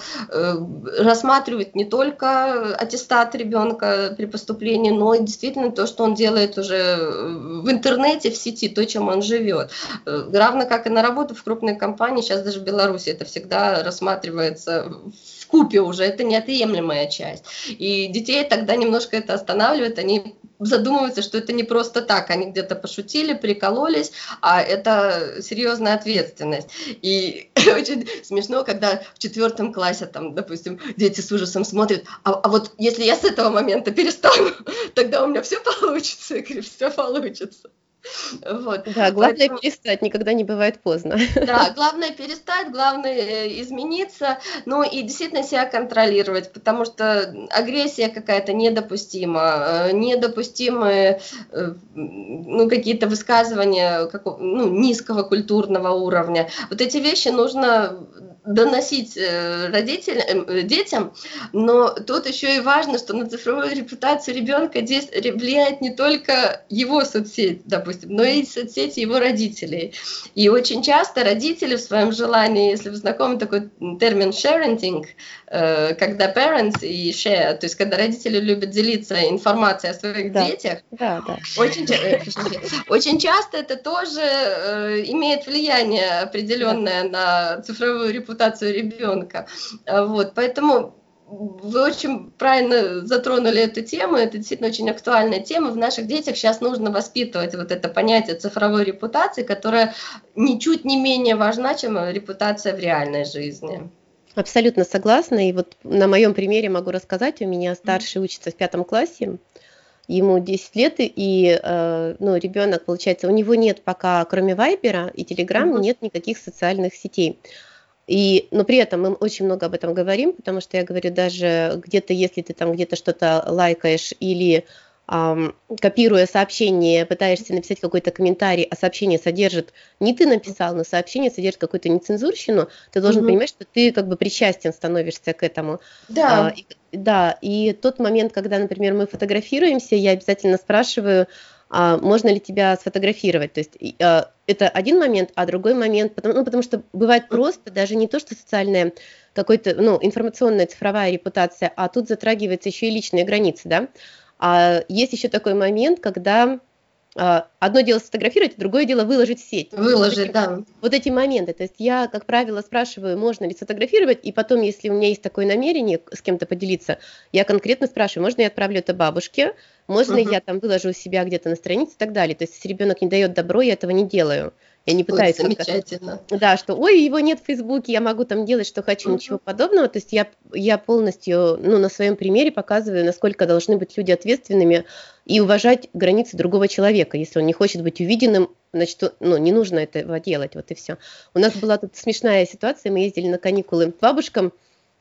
S2: рассматривают не только аттестат ребенка при поступлении, но и действительно то, что он делает уже в интернете, в сети, то, чем он живет. Равно как и на работу в крупной компании, сейчас даже в Беларуси это всегда рассматривается в купе уже, это неотъемлемая часть. И детей тогда немножко это останавливает, они задумываются, что это не просто так, они где-то пошутили, прикололись, а это серьезная ответственность. И очень смешно, когда в четвертом классе, там, допустим, дети с ужасом смотрят, а, а вот если я с этого момента перестану, тогда у меня все получится. Я говорю, все получится.
S1: Вот. Да, главное Поэтому... перестать, никогда не бывает поздно.
S2: Да, главное перестать, главное э, измениться, ну и действительно себя контролировать, потому что агрессия какая-то недопустима, э, недопустимы э, ну, какие-то высказывания какого, ну, низкого культурного уровня. Вот эти вещи нужно доносить э, родителям, э, детям, но тут еще и важно, что на цифровую репутацию ребенка влияет не только его соцсеть, допустим, но и соцсети его родителей. И очень часто родители в своем желании, если вы знакомы такой термин sharenting, когда parents и share, то есть когда родители любят делиться информацией о своих да. детях, да, да. Очень, очень часто это тоже имеет влияние определенное да. на цифровую репутацию репутацию ребенка. А, вот, поэтому вы очень правильно затронули эту тему, это действительно очень актуальная тема. В наших детях сейчас нужно воспитывать вот это понятие цифровой репутации, которая ничуть не менее важна, чем репутация в реальной жизни.
S1: Абсолютно согласна. И вот на моем примере могу рассказать, у меня старший учится в пятом классе, ему 10 лет, и э, ну, ребенок, получается, у него нет пока, кроме Вайбера и Телеграм, нет никаких социальных сетей. И, но при этом мы очень много об этом говорим, потому что я говорю, даже где-то, если ты там где-то что-то лайкаешь или копируя сообщение, пытаешься написать какой-то комментарий, а сообщение содержит, не ты написал, но сообщение содержит какую-то нецензурщину, ты должен угу. понимать, что ты как бы причастен становишься к этому. Да. А, и, да, и тот момент, когда, например, мы фотографируемся, я обязательно спрашиваю, а можно ли тебя сфотографировать. То есть а, это один момент, а другой момент, потому, ну, потому что бывает просто даже не то, что социальная какой-то, ну, информационная цифровая репутация, а тут затрагивается еще и личные границы, да. А есть еще такой момент, когда а, одно дело сфотографировать, другое дело выложить в сеть.
S2: Выложить, вот эти, да.
S1: Вот эти моменты. То есть я, как правило, спрашиваю, можно ли сфотографировать, и потом, если у меня есть такое намерение с кем-то поделиться, я конкретно спрашиваю, можно я отправлю это бабушке, можно uh-huh. я там выложу у себя где-то на странице и так далее. То есть если ребенок не дает добро, я этого не делаю. Я не пытаюсь...
S2: Ой, замечательно.
S1: Да, что, ой, его нет в Фейсбуке, я могу там делать, что хочу, uh-huh. ничего подобного. То есть я, я полностью, ну, на своем примере показываю, насколько должны быть люди ответственными и уважать границы другого человека. Если он не хочет быть увиденным, значит, ну, не нужно этого делать, вот и все. У нас была тут смешная ситуация, мы ездили на каникулы к бабушкам,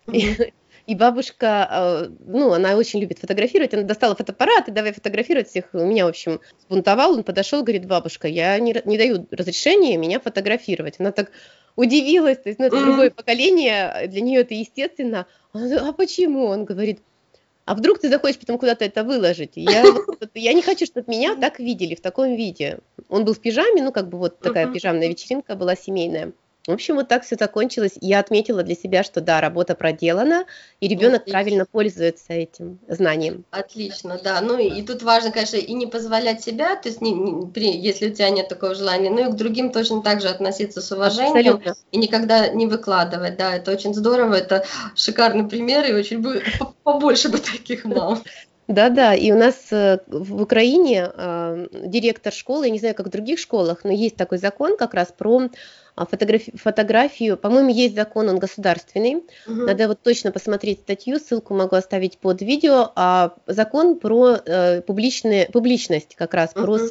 S1: uh-huh. И бабушка, э, ну, она очень любит фотографировать, она достала фотоаппарат и давай фотографировать всех. У меня, в общем, спунтовал, он подошел, говорит, бабушка, я не, не даю разрешения меня фотографировать. Она так удивилась, то есть, ну, это другое поколение, для нее это естественно. Она, а почему? Он говорит, а вдруг ты захочешь потом куда-то это выложить? Я, я не хочу, чтобы меня так видели в таком виде. Он был в пижаме, ну, как бы вот такая пижамная вечеринка была семейная. В общем, вот так все закончилось. Я отметила для себя, что да, работа проделана, и ребенок Отлично. правильно пользуется этим знанием.
S2: Отлично, да. Ну и, и тут важно, конечно, и не позволять себя, то есть не, не, при, если у тебя нет такого желания, ну и к другим точно так же относиться с уважением Абсолютно. и никогда не выкладывать. Да, это очень здорово, это шикарный пример, и очень бы побольше бы таких мам.
S1: Да-да, и у нас э, в Украине э, директор школы, я не знаю, как в других школах, но есть такой закон как раз про а, фотографию, фотографию по-моему, есть закон, он государственный. Угу. Надо вот точно посмотреть статью, ссылку могу оставить под видео. А закон про э, публичные, публичность как раз, про угу.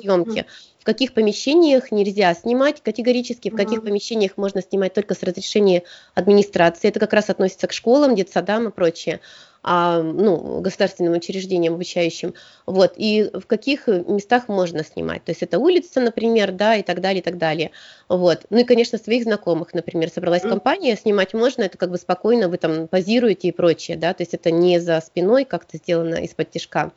S1: В каких помещениях нельзя снимать категорически, в каких помещениях можно снимать только с разрешения администрации. Это как раз относится к школам, детсадам и прочее а, ну, государственным учреждениям обучающим, вот, и в каких местах можно снимать, то есть это улица, например, да, и так далее, и так далее, вот, ну и, конечно, своих знакомых, например, собралась компания, снимать можно, это как бы спокойно, вы там позируете и прочее, да, то есть это не за спиной как-то сделано из-под тяжка,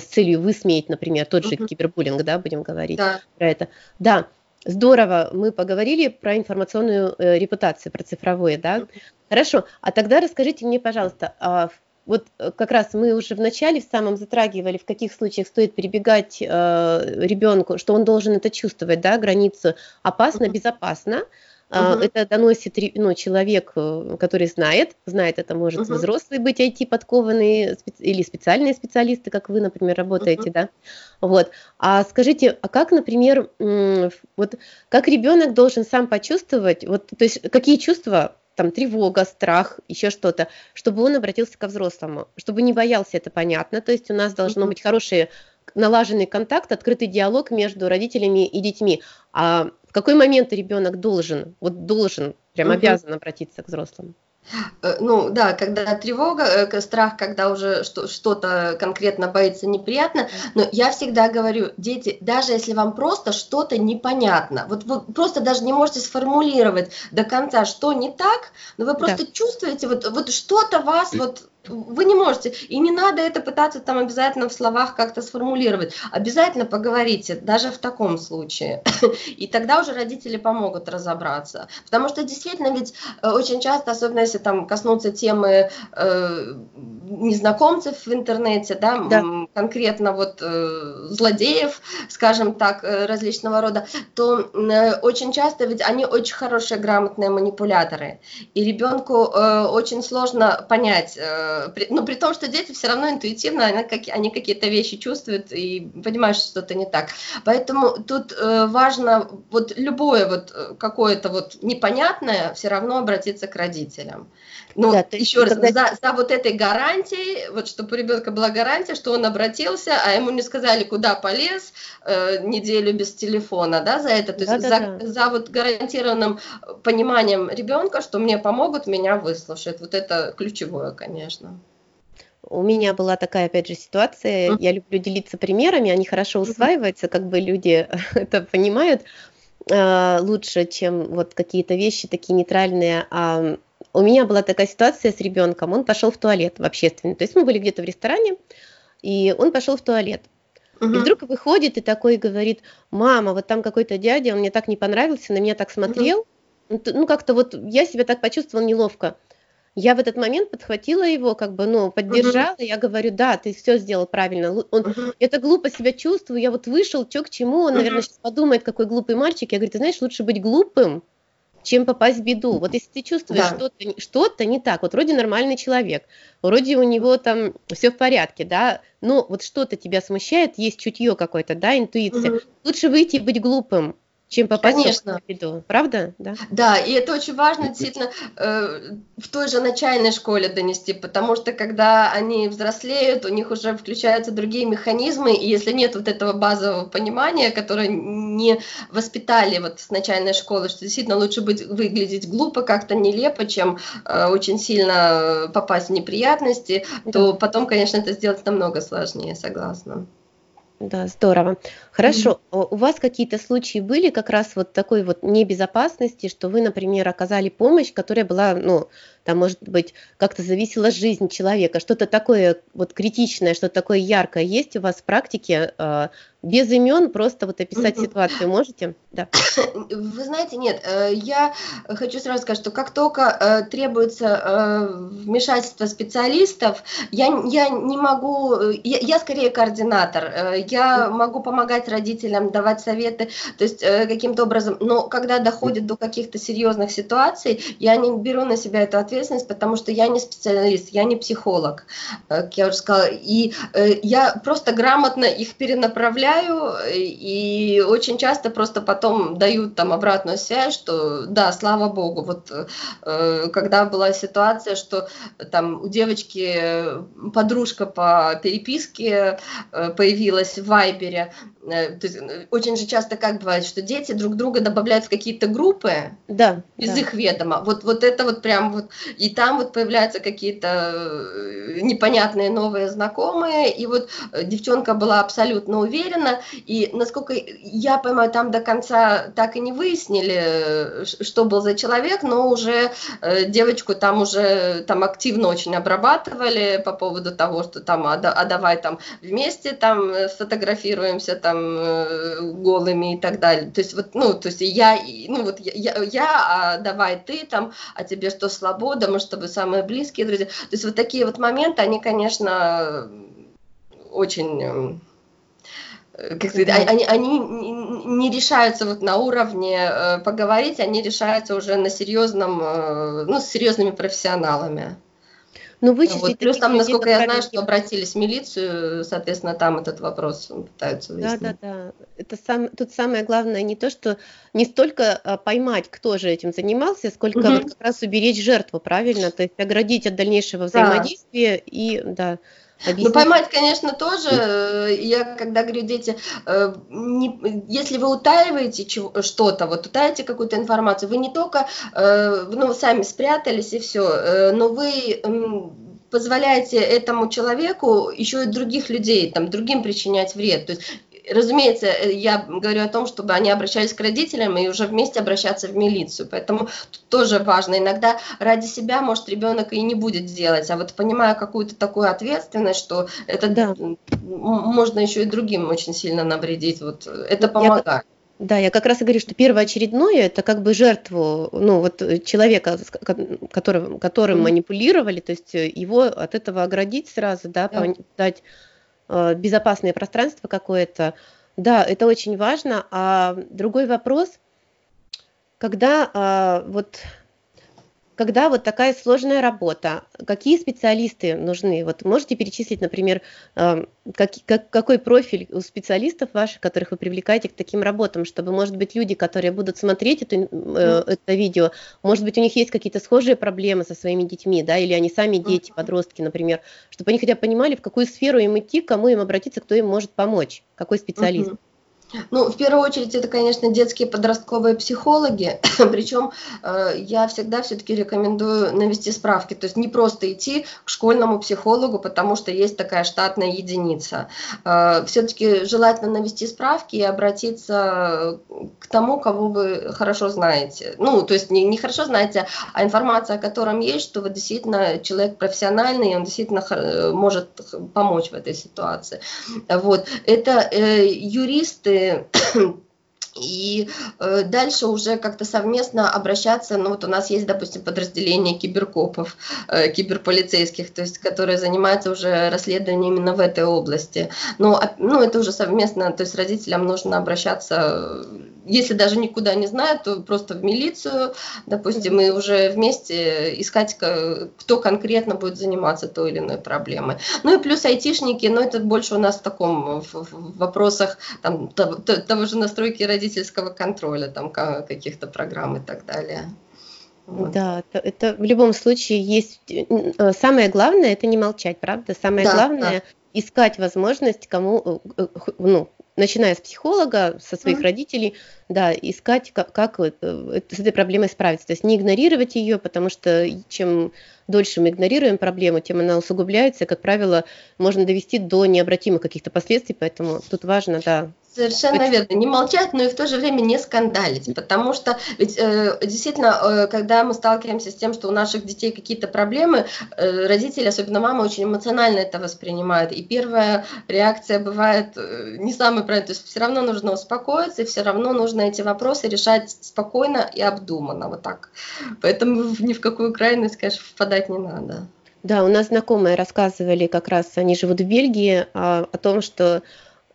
S1: с целью высмеять, например, тот же кибербуллинг, да, будем говорить да. про это. Да, здорово, мы поговорили про информационную э, репутацию, про цифровое, да. Хорошо, а тогда расскажите мне, пожалуйста, а вот э, как раз мы уже в начале в самом затрагивали, в каких случаях стоит перебегать э, ребенку, что он должен это чувствовать, да, границу опасно, безопасно. Uh-huh. Это доносит ну, человек, э, который знает, знает это может uh-huh. взрослый быть IT-подкованный или специальные специалисты, как вы, например, работаете, uh-huh. да. Вот. А скажите, а как, например, вот как ребенок должен сам почувствовать, вот, то есть какие чувства там тревога, страх, еще что-то, чтобы он обратился ко взрослому, чтобы не боялся, это понятно. То есть у нас должно быть хорошее налаженный контакт, открытый диалог между родителями и детьми. А в какой момент ребенок должен, вот должен, прям угу. обязан обратиться к взрослым?
S2: Э, ну да, когда тревога, э, страх, когда уже что-то конкретно боится неприятно, но я всегда говорю, дети, даже если вам просто что-то непонятно, вот вы просто даже не можете сформулировать до конца, что не так, но вы просто да. чувствуете, вот, вот что-то вас вот вы не можете, и не надо это пытаться там обязательно в словах как-то сформулировать. Обязательно поговорите, даже в таком случае. И тогда уже родители помогут разобраться. Потому что действительно ведь э, очень часто, особенно если там коснуться темы э, незнакомцев в интернете, да, да. конкретно вот э, злодеев, скажем так, э, различного рода, то э, очень часто ведь они очень хорошие грамотные манипуляторы. И ребенку э, очень сложно понять, э, при, ну, при том, что дети все равно интуитивно, они, как, они какие-то вещи чувствуют и понимают, что что-то не так. Поэтому тут э, важно вот любое вот э, какое-то вот непонятное все равно обратиться к родителям. Ну, да, еще раз, когда... за, за вот этой гарантией, вот чтобы у ребенка была гарантия, что он обратился, а ему не сказали, куда полез, э, неделю без телефона, да, за это. То да, есть да, за, да. за вот гарантированным пониманием ребенка, что мне помогут, меня выслушают. Вот это ключевое, конечно.
S1: У меня была такая, опять же, ситуация. Я люблю делиться примерами, они хорошо усваиваются, как бы люди это понимают э, лучше, чем вот какие-то вещи такие нейтральные. А у меня была такая ситуация с ребенком, он пошел в туалет в общественный, то есть мы были где-то в ресторане, и он пошел в туалет. Угу. И вдруг выходит и такой говорит, мама, вот там какой-то дядя, он мне так не понравился, на меня так смотрел, угу. ну как-то вот я себя так почувствовала неловко. Я в этот момент подхватила его, как бы, ну, поддержала, uh-huh. я говорю, да, ты все сделал правильно. Он, uh-huh. это глупо себя чувствую, я вот вышел, что к чему, он, uh-huh. наверное, сейчас подумает, какой глупый мальчик. Я говорю, ты знаешь, лучше быть глупым, чем попасть в беду. Вот если ты чувствуешь да. что-то, что-то не так, вот вроде нормальный человек, вроде у него там все в порядке, да, но вот что-то тебя смущает, есть чутье какое-то, да, интуиция. Угу. Лучше выйти и быть глупым, чем попасть Конечно. в беду, правда?
S2: Да? да, и это очень важно действительно э, в той же начальной школе донести, потому что когда они взрослеют, у них уже включаются другие механизмы, и если нет вот этого базового понимания, которое не воспитали вот с начальной школы, что действительно лучше быть, выглядеть глупо, как-то нелепо, чем э, очень сильно попасть в неприятности, да. то потом, конечно, это сделать намного сложнее, согласна.
S1: Да, здорово. Хорошо. Mm-hmm. У вас какие-то случаи были как раз вот такой вот небезопасности, что вы, например, оказали помощь, которая была, ну, там, может быть, как-то зависела жизнь человека, что-то такое вот критичное, что-то такое яркое есть у вас в практике, э, без имен просто вот описать ситуацию можете?
S2: Да. Вы знаете, нет, э, я хочу сразу сказать, что как только э, требуется вмешательство специалистов, я, я не могу, я, я скорее координатор, я могу помогать родителям, давать советы, то есть каким-то образом, но когда доходит до каких-то серьезных ситуаций, я не беру на себя эту ответственность, ответственность, потому что я не специалист, я не психолог, э, как я уже сказала, и э, я просто грамотно их перенаправляю, и очень часто просто потом дают там обратную связь, что да, слава богу, вот э, когда была ситуация, что там у девочки подружка по переписке появилась в Вайбере, то есть, очень же часто как бывает, что дети друг друга добавляют в какие-то группы да, без да. их ведома. Вот, вот это вот прям вот и там вот появляются какие-то э, непонятные новые знакомые, и вот э, девчонка была абсолютно уверена, и насколько я понимаю, там до конца так и не выяснили, э, что был за человек, но уже девочку там уже там активно очень обрабатывали по поводу того, что там, а, а давай там вместе там сфотографируемся там голыми и так далее. То есть вот, ну, то есть я, ну вот я, я а давай ты там, а тебе что слабо, года, мы с тобой самые близкие друзья. То есть вот такие вот моменты, они, конечно, очень э, как сказать, они, они не решаются вот на уровне э, поговорить, они решаются уже на серьезном, э, ну, с серьезными профессионалами. Ну, вычислить вот. Плюс там, насколько я знаю, что обратились в милицию, соответственно, там этот вопрос пытаются выяснить.
S1: Да, да, да. Это сам, тут самое главное не то, что не столько а, поймать, кто же этим занимался, сколько угу. вот как раз уберечь жертву, правильно? То есть оградить от дальнейшего взаимодействия да. и, да,
S2: Объяснить? Ну, поймать, конечно, тоже. Э, я когда говорю, дети, э, не, если вы утаиваете что-то, вот утаите какую-то информацию, вы не только, э, ну, сами спрятались и все, но вы позволяете этому человеку еще и других людей, там, другим причинять вред. То есть разумеется, э, я говорю о том, чтобы они обращались к родителям и уже вместе обращаться в милицию. Поэтому тоже важно. Иногда ради себя, может, ребенок и не будет делать, а вот понимая какую-то такую ответственность, что это да. можно еще и другим очень сильно навредить, вот это помогает. Я...
S1: Да, я как раз и говорю, что первоочередное это как бы жертву, ну вот человека, которым, которым mm-hmm. манипулировали, то есть его от этого оградить сразу, да, yeah. дать Э, безопасное пространство какое-то. Да, это очень важно. А другой вопрос, когда а, вот когда вот такая сложная работа, какие специалисты нужны? Вот можете перечислить, например, эм, как, как, какой профиль у специалистов ваших, которых вы привлекаете к таким работам, чтобы, может быть, люди, которые будут смотреть это, э, это видео, может быть, у них есть какие-то схожие проблемы со своими детьми, да, или они сами дети, подростки, например, чтобы они хотя бы понимали, в какую сферу им идти, к кому им обратиться, кто им может помочь, какой специалист. Uh-huh.
S2: Ну, в первую очередь, это, конечно, детские подростковые психологи, причем э, я всегда все-таки рекомендую навести справки, то есть не просто идти к школьному психологу, потому что есть такая штатная единица. Э, все-таки желательно навести справки и обратиться к тому, кого вы хорошо знаете. Ну, то есть не, не хорошо знаете, а информация о котором есть, что вы действительно человек профессиональный, и он действительно может помочь в этой ситуации. Вот. Это э, юристы, и э, дальше уже как-то совместно обращаться, ну вот у нас есть, допустим, подразделение киберкопов, э, киберполицейских, то есть которые занимаются уже расследованием именно в этой области. Но ну, это уже совместно, то есть родителям нужно обращаться если даже никуда не знают, то просто в милицию, допустим, и уже вместе искать, кто конкретно будет заниматься той или иной проблемой. Ну и плюс айтишники, но это больше у нас в таком в, в вопросах там, того, того же настройки родительского контроля, там каких-то программ и так далее.
S1: Вот. Да, это, это в любом случае есть. Э, самое главное это не молчать, правда? Самое да, главное да. искать возможность кому, э, э, ну, начиная с психолога, со своих mm-hmm. родителей, да, искать, как, как с этой проблемой справиться. То есть не игнорировать ее, потому что чем дольше мы игнорируем проблему, тем она усугубляется, и, как правило, можно довести до необратимых каких-то последствий, поэтому тут важно, да,
S2: Совершенно верно. Не молчать, но и в то же время не скандалить. Потому что ведь э, действительно, э, когда мы сталкиваемся с тем, что у наших детей какие-то проблемы, э, родители, особенно мама, очень эмоционально это воспринимают. И первая реакция бывает э, не самая правильная. То есть все равно нужно успокоиться, и все равно нужно эти вопросы решать спокойно и обдуманно. Вот так. Поэтому ни в какую крайность, конечно, впадать не надо.
S1: Да, у нас знакомые рассказывали как раз, они живут в Бельгии, а, о том, что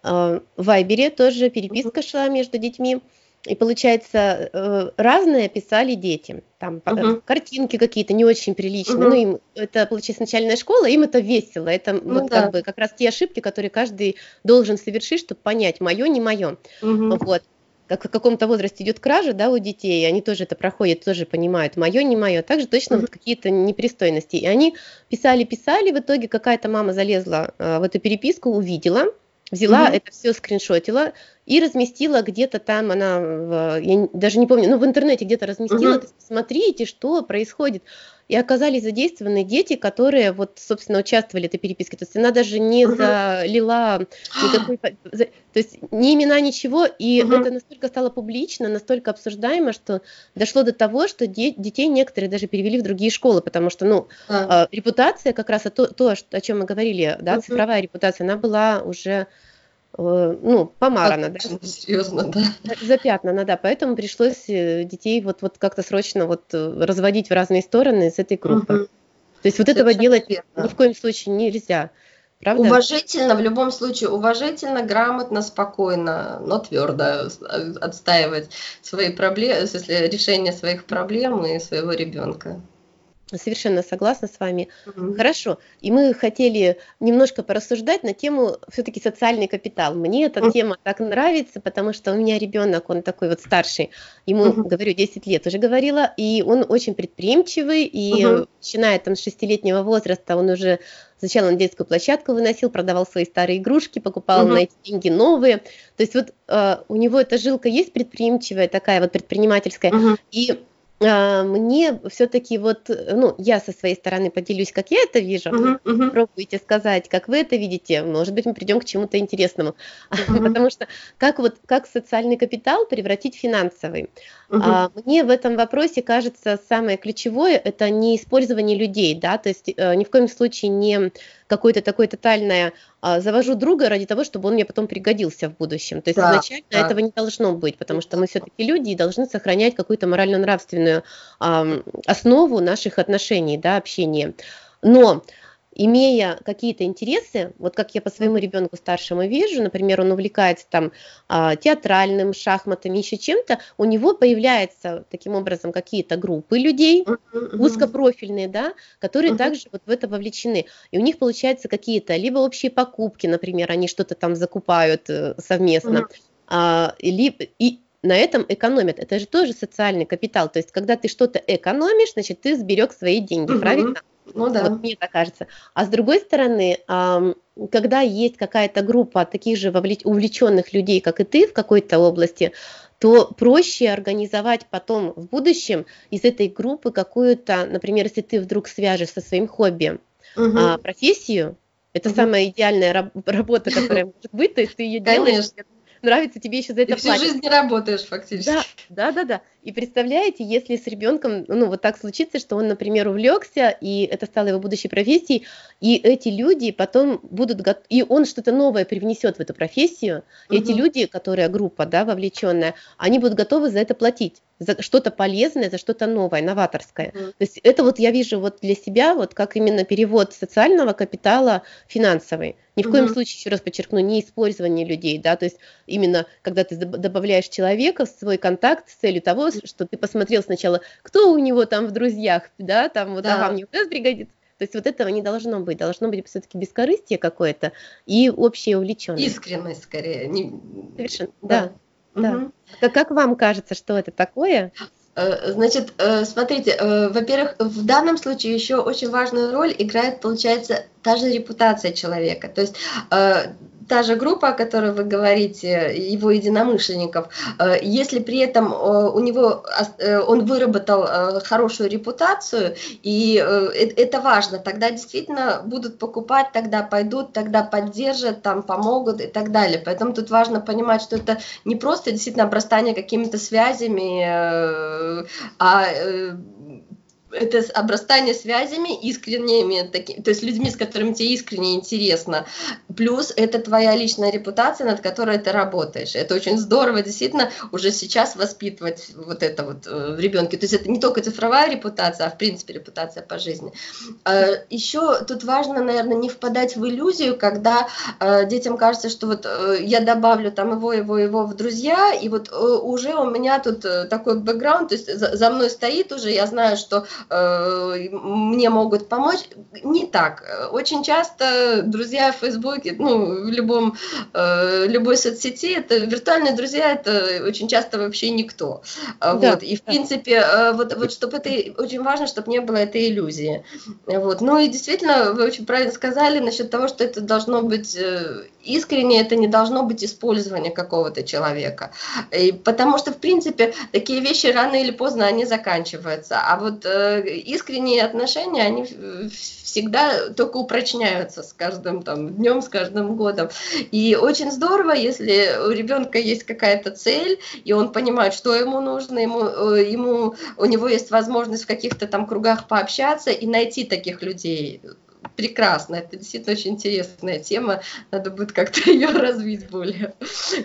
S1: в Вайбере тоже переписка шла между детьми. И получается, э, разное писали дети. Там uh-huh. картинки какие-то не очень приличные. Uh-huh. Ну, им это, получается, начальная школа, им это весело. Это ну, вот да. как бы как раз те ошибки, которые каждый должен совершить, чтобы понять, мое, не мое. Uh-huh. Вот. Как в каком-то возрасте идет кража, да, у детей, они тоже это проходят, тоже понимают, мое, не мое. Также точно uh-huh. вот какие-то непристойности. И они писали, писали, в итоге какая-то мама залезла э, в эту переписку, увидела, взяла угу. это все скриншотила и разместила где-то там она в, я даже не помню ну в интернете где-то разместила угу. смотрите что происходит и оказались задействованы дети которые вот собственно участвовали в этой переписке то есть она даже не угу. залила никакой то есть ни имена ничего и угу. это настолько стало публично настолько обсуждаемо что дошло до того что де- детей некоторые даже перевели в другие школы потому что ну а. э, репутация как раз то, то о чем мы говорили да угу. цифровая репутация она была уже ну, помарана, да.
S2: Серьезно, да.
S1: Запятнана, да, поэтому пришлось э, детей вот, вот как-то срочно вот э, разводить в разные стороны с этой группы. Угу. То есть вот этого делать верно. ни в коем случае нельзя.
S2: Правда? Уважительно, в любом случае, уважительно, грамотно, спокойно, но твердо отстаивать свои проблемы, решение своих проблем и своего ребенка.
S1: Совершенно согласна с вами. Угу. Хорошо. И мы хотели немножко порассуждать на тему все-таки социальный капитал. Мне эта угу. тема так нравится, потому что у меня ребенок, он такой вот старший, ему, угу. говорю, 10 лет уже говорила, и он очень предприимчивый, и угу. начиная там с шестилетнего возраста он уже Сначала он детскую площадку выносил, продавал свои старые игрушки, покупал угу. на эти деньги новые. То есть вот э, у него эта жилка есть предприимчивая, такая вот предпринимательская. Угу. И мне все-таки вот, ну, я со своей стороны поделюсь, как я это вижу. Uh-huh, uh-huh. Пробуйте сказать, как вы это видите. Может быть, мы придем к чему-то интересному. Uh-huh. Потому что как вот как социальный капитал превратить в финансовый? А, мне в этом вопросе кажется самое ключевое это не использование людей, да, то есть э, ни в коем случае не какое-то такое тотальное а, завожу друга ради того, чтобы он мне потом пригодился в будущем. То есть да, изначально да. этого не должно быть, потому что мы все-таки люди и должны сохранять какую-то морально-нравственную основу наших отношений, да, общения. Но имея какие-то интересы, вот как я по своему ребенку старшему вижу, например, он увлекается там а, театральным, шахматами, еще чем-то, у него появляются таким образом какие-то группы людей, узкопрофильные, да, которые также вот в это вовлечены. И у них получаются какие-то либо общие покупки, например, они что-то там закупают э, совместно, а, либо, и на этом экономят. Это же тоже социальный капитал. То есть, когда ты что-то экономишь, значит, ты сберег свои деньги, угу. правильно? Ну да. Вот мне так кажется. А с другой стороны, когда есть какая-то группа таких же увлеченных людей, как и ты в какой-то области, то проще организовать потом в будущем из этой группы какую-то, например, если ты вдруг свяжешь со своим хобби угу. профессию, это угу. самая идеальная работа, которая может быть, то есть ты ее делаешь нравится, тебе еще за это
S2: и всю жизнь не работаешь фактически.
S1: Да, да, да, да. И представляете, если с ребенком, ну, вот так случится, что он, например, увлекся, и это стало его будущей профессией, и эти люди потом будут, го... и он что-то новое привнесет в эту профессию, угу. эти люди, которые группа, да, вовлеченная, они будут готовы за это платить за что-то полезное, за что-то новое, новаторское. Mm. То есть это вот я вижу вот для себя вот как именно перевод социального капитала финансовый. Ни в mm-hmm. коем случае, еще раз подчеркну, не использование людей, да, то есть именно когда ты добавляешь человека в свой контакт с целью того, что ты посмотрел сначала, кто у него там в друзьях, да, там вот, да. ага, мне вот это пригодится. То есть вот этого не должно быть, должно быть все-таки бескорыстие какое-то и общее увлеченность.
S2: Искренность скорее. Не...
S1: Совершенно, да. да. Да. Угу. Как вам кажется, что это такое?
S2: Э, значит, э, смотрите, э, во-первых, в данном случае еще очень важную роль играет, получается, та же репутация человека. То есть та же группа, о которой вы говорите, его единомышленников, э, если при этом э, у него э, он выработал хорошую репутацию, и это важно, тогда действительно будут покупать, тогда пойдут, тогда поддержат, там помогут и так далее. Поэтому тут важно понимать, что это не просто действительно обрастание какими-то связями, а это обрастание связями искренними, таки, то есть людьми, с которыми тебе искренне интересно. Плюс это твоя личная репутация, над которой ты работаешь. Это очень здорово, действительно, уже сейчас воспитывать вот это вот э, в ребенке. То есть это не только цифровая репутация, а в принципе репутация по жизни. Э, еще тут важно, наверное, не впадать в иллюзию, когда э, детям кажется, что вот я добавлю там его, его, его в друзья, и вот уже у меня тут такой бэкграунд, то есть за мной стоит уже, я знаю, что Э, мне могут помочь. Не так. Очень часто друзья в Фейсбуке, ну, в любом, э, любой соцсети, это виртуальные друзья, это очень часто вообще никто. Да, вот. И, в да. принципе, э, вот, вот чтобы это, очень важно, чтобы не было этой иллюзии. Вот. Ну и действительно, вы очень правильно сказали насчет того, что это должно быть искренне, это не должно быть использование какого-то человека. И потому что, в принципе, такие вещи рано или поздно, они заканчиваются. А вот искренние отношения, они всегда только упрочняются с каждым там днем, с каждым годом. И очень здорово, если у ребенка есть какая-то цель, и он понимает, что ему нужно, ему, э, ему, у него есть возможность в каких-то там кругах пообщаться и найти таких людей прекрасно. Это действительно очень интересная тема. Надо будет как-то ее развить более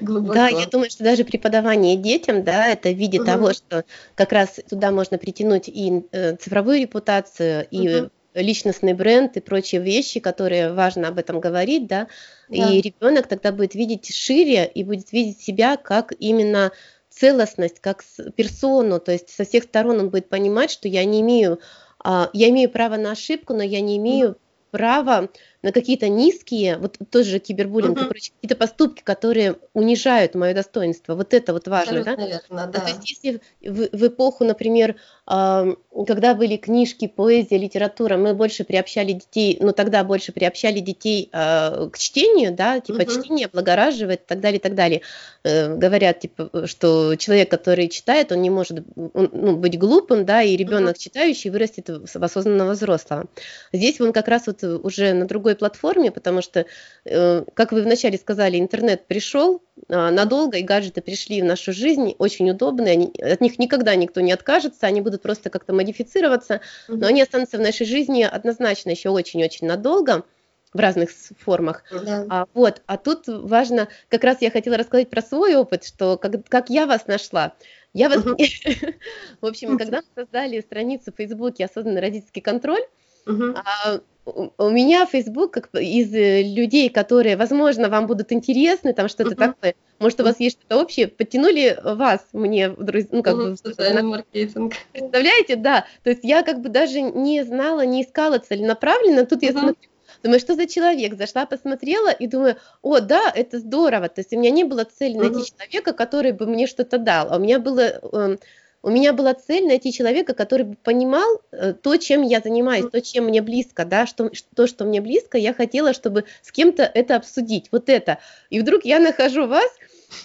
S2: глубоко.
S1: Да, я думаю, что даже преподавание детям, да, это в виде угу. того, что как раз туда можно притянуть и э, цифровую репутацию, и угу личностный бренд и прочие вещи, которые важно об этом говорить, да, да. и ребенок тогда будет видеть шире и будет видеть себя как именно целостность, как персону, то есть со всех сторон он будет понимать, что я не имею я имею право на ошибку, но я не имею права на какие-то низкие, вот тоже кибербуллинг, uh-huh. какие-то поступки, которые унижают мое достоинство. Вот это вот важно, Абсолютно да? Верно, да. То есть если в, в эпоху, например, э, когда были книжки, поэзия, литература, мы больше приобщали детей, ну тогда больше приобщали детей э, к чтению, да, типа uh-huh. чтение облагораживает и так далее, и так далее. Э, говорят, типа, что человек, который читает, он не может ну, быть глупым, да, и ребенок uh-huh. читающий вырастет в осознанного взрослого. Здесь он как раз вот уже на другой другой платформе, потому что, э, как вы вначале сказали, интернет пришел а, надолго, и гаджеты пришли в нашу жизнь, очень удобные, они, от них никогда никто не откажется, они будут просто как-то модифицироваться, но они останутся в нашей жизни однозначно еще очень-очень надолго в разных формах. Да. А, вот, а тут важно, как раз я хотела рассказать про свой опыт, что как, как я вас нашла. Я вас, в общем, когда мы создали страницу в Фейсбуке «Осознанный родительский контроль», uh-huh у меня Facebook как из э, людей, которые, возможно, вам будут интересны, там что-то uh-huh. такое, может, у вас есть что-то общее, подтянули вас мне, ну, как uh-huh. бы... Социальный маркетинг. Представляете, да, то есть я как бы даже не знала, не искала целенаправленно, тут uh-huh. я смотрю, думаю, что за человек, зашла, посмотрела и думаю, о, да, это здорово, то есть у меня не было цели найти uh-huh. человека, который бы мне что-то дал, а у меня было эм, у меня была цель найти человека, который бы понимал э, то, чем я занимаюсь, то, чем мне близко, да, что, то, что мне близко, я хотела, чтобы с кем-то это обсудить, вот это. И вдруг я нахожу вас,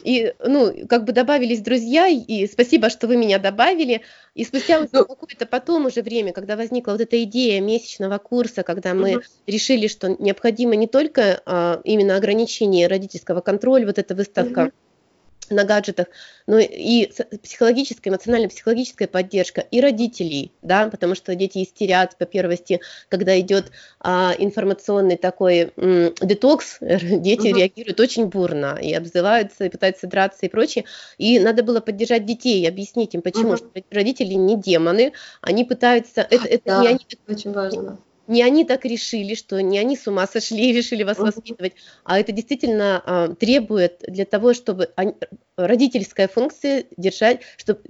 S1: и, ну, как бы добавились друзья, и спасибо, что вы меня добавили. И спустя ну какое-то потом уже время, когда возникла вот эта идея месячного курса, когда мы угу. решили, что необходимо не только а, именно ограничение родительского контроля, вот эта выставка, угу на гаджетах, но и психологическая, эмоционально-психологическая поддержка и родителей, да, потому что дети истерят по первости, когда идет а, информационный такой м, детокс, дети угу. реагируют очень бурно и обзываются, и пытаются драться и прочее, и надо было поддержать детей, объяснить им, почему, угу. что родители не демоны, они пытаются, это, это
S2: да, не они, очень важно
S1: не они так решили, что не они с ума сошли и решили вас воспитывать, а это действительно а, требует для того, чтобы они, родительская функция держать, чтобы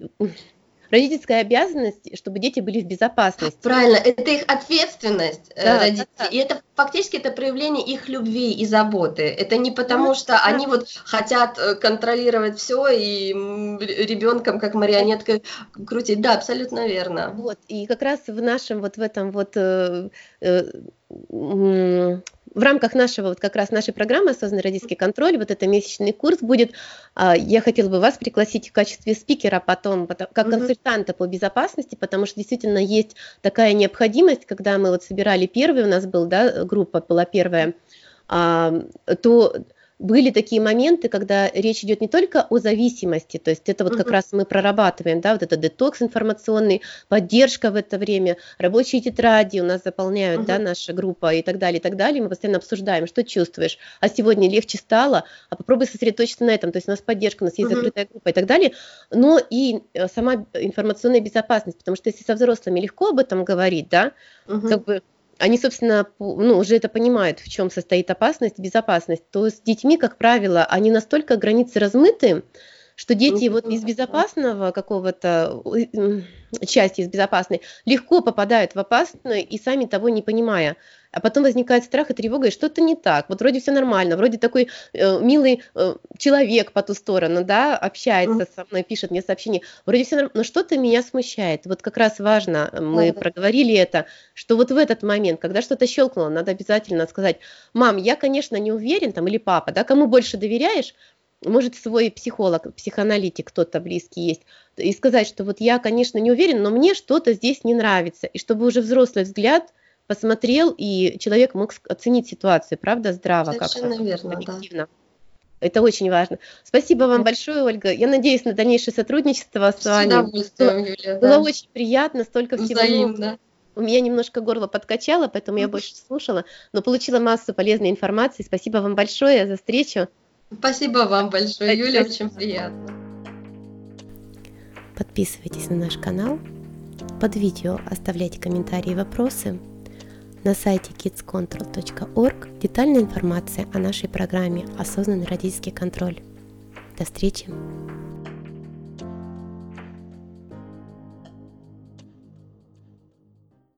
S1: родительская обязанность, чтобы дети были в безопасности.
S2: Правильно, это их ответственность э, да, родителей. Да, да. И это фактически это проявление их любви и заботы. Это не потому, что да. они вот хотят э, контролировать все и ребенком как марионеткой крутить. Да, абсолютно верно.
S1: Вот, и как раз в нашем вот в этом вот э, э, в рамках нашего, вот как раз нашей программы «Осознанный родительский контроль», вот это месячный курс будет, а, я хотела бы вас пригласить в качестве спикера потом, как консультанта по безопасности, потому что действительно есть такая необходимость, когда мы вот собирали первый, у нас был, да, группа была первая, а, то были такие моменты, когда речь идет не только о зависимости, то есть это вот как раз мы прорабатываем, да, вот это детокс информационный, поддержка в это время, рабочие тетради у нас заполняют, да, наша группа и так далее, и так далее, мы постоянно обсуждаем, что чувствуешь, а сегодня легче стало, а попробуй сосредоточиться на этом, то есть у нас поддержка, у нас есть закрытая группа и так далее, но и э, сама информационная безопасность, потому что если со взрослыми легко об этом говорить, да, как бы они, собственно, ну, уже это понимают, в чем состоит опасность, безопасность, то с детьми, как правило, они настолько границы размыты, что дети вот из безопасного какого-то, части из безопасной, легко попадают в опасное и сами того не понимая. А потом возникает страх и тревога, и что-то не так. Вот вроде все нормально, вроде такой э, милый э, человек по ту сторону, да, общается со мной, пишет мне сообщение, вроде все нормально, но что-то меня смущает. Вот как раз важно, э, мы да. проговорили это, что вот в этот момент, когда что-то щелкнуло, надо обязательно сказать, мам, я, конечно, не уверен, там, или папа, да, кому больше доверяешь, может свой психолог, психоаналитик, кто-то близкий есть, и сказать, что вот я, конечно, не уверен, но мне что-то здесь не нравится, и чтобы уже взрослый взгляд посмотрел, и человек мог оценить ситуацию, правда, здраво
S2: как-то, верно, объективно. Да.
S1: Это очень важно. Спасибо вам большое, Ольга. Я надеюсь на дальнейшее сотрудничество с, с вами. Было, Юлия, было очень приятно, столько всего. Взаимно. У меня немножко горло подкачало, поэтому я больше слушала, но получила массу полезной информации. Спасибо вам большое за встречу.
S2: Спасибо вам большое, Юля, очень приятно.
S1: Подписывайтесь на наш канал. Под видео оставляйте комментарии и вопросы. На сайте kidscontrol.org детальная информация о нашей программе «Осознанный родительский контроль». До встречи!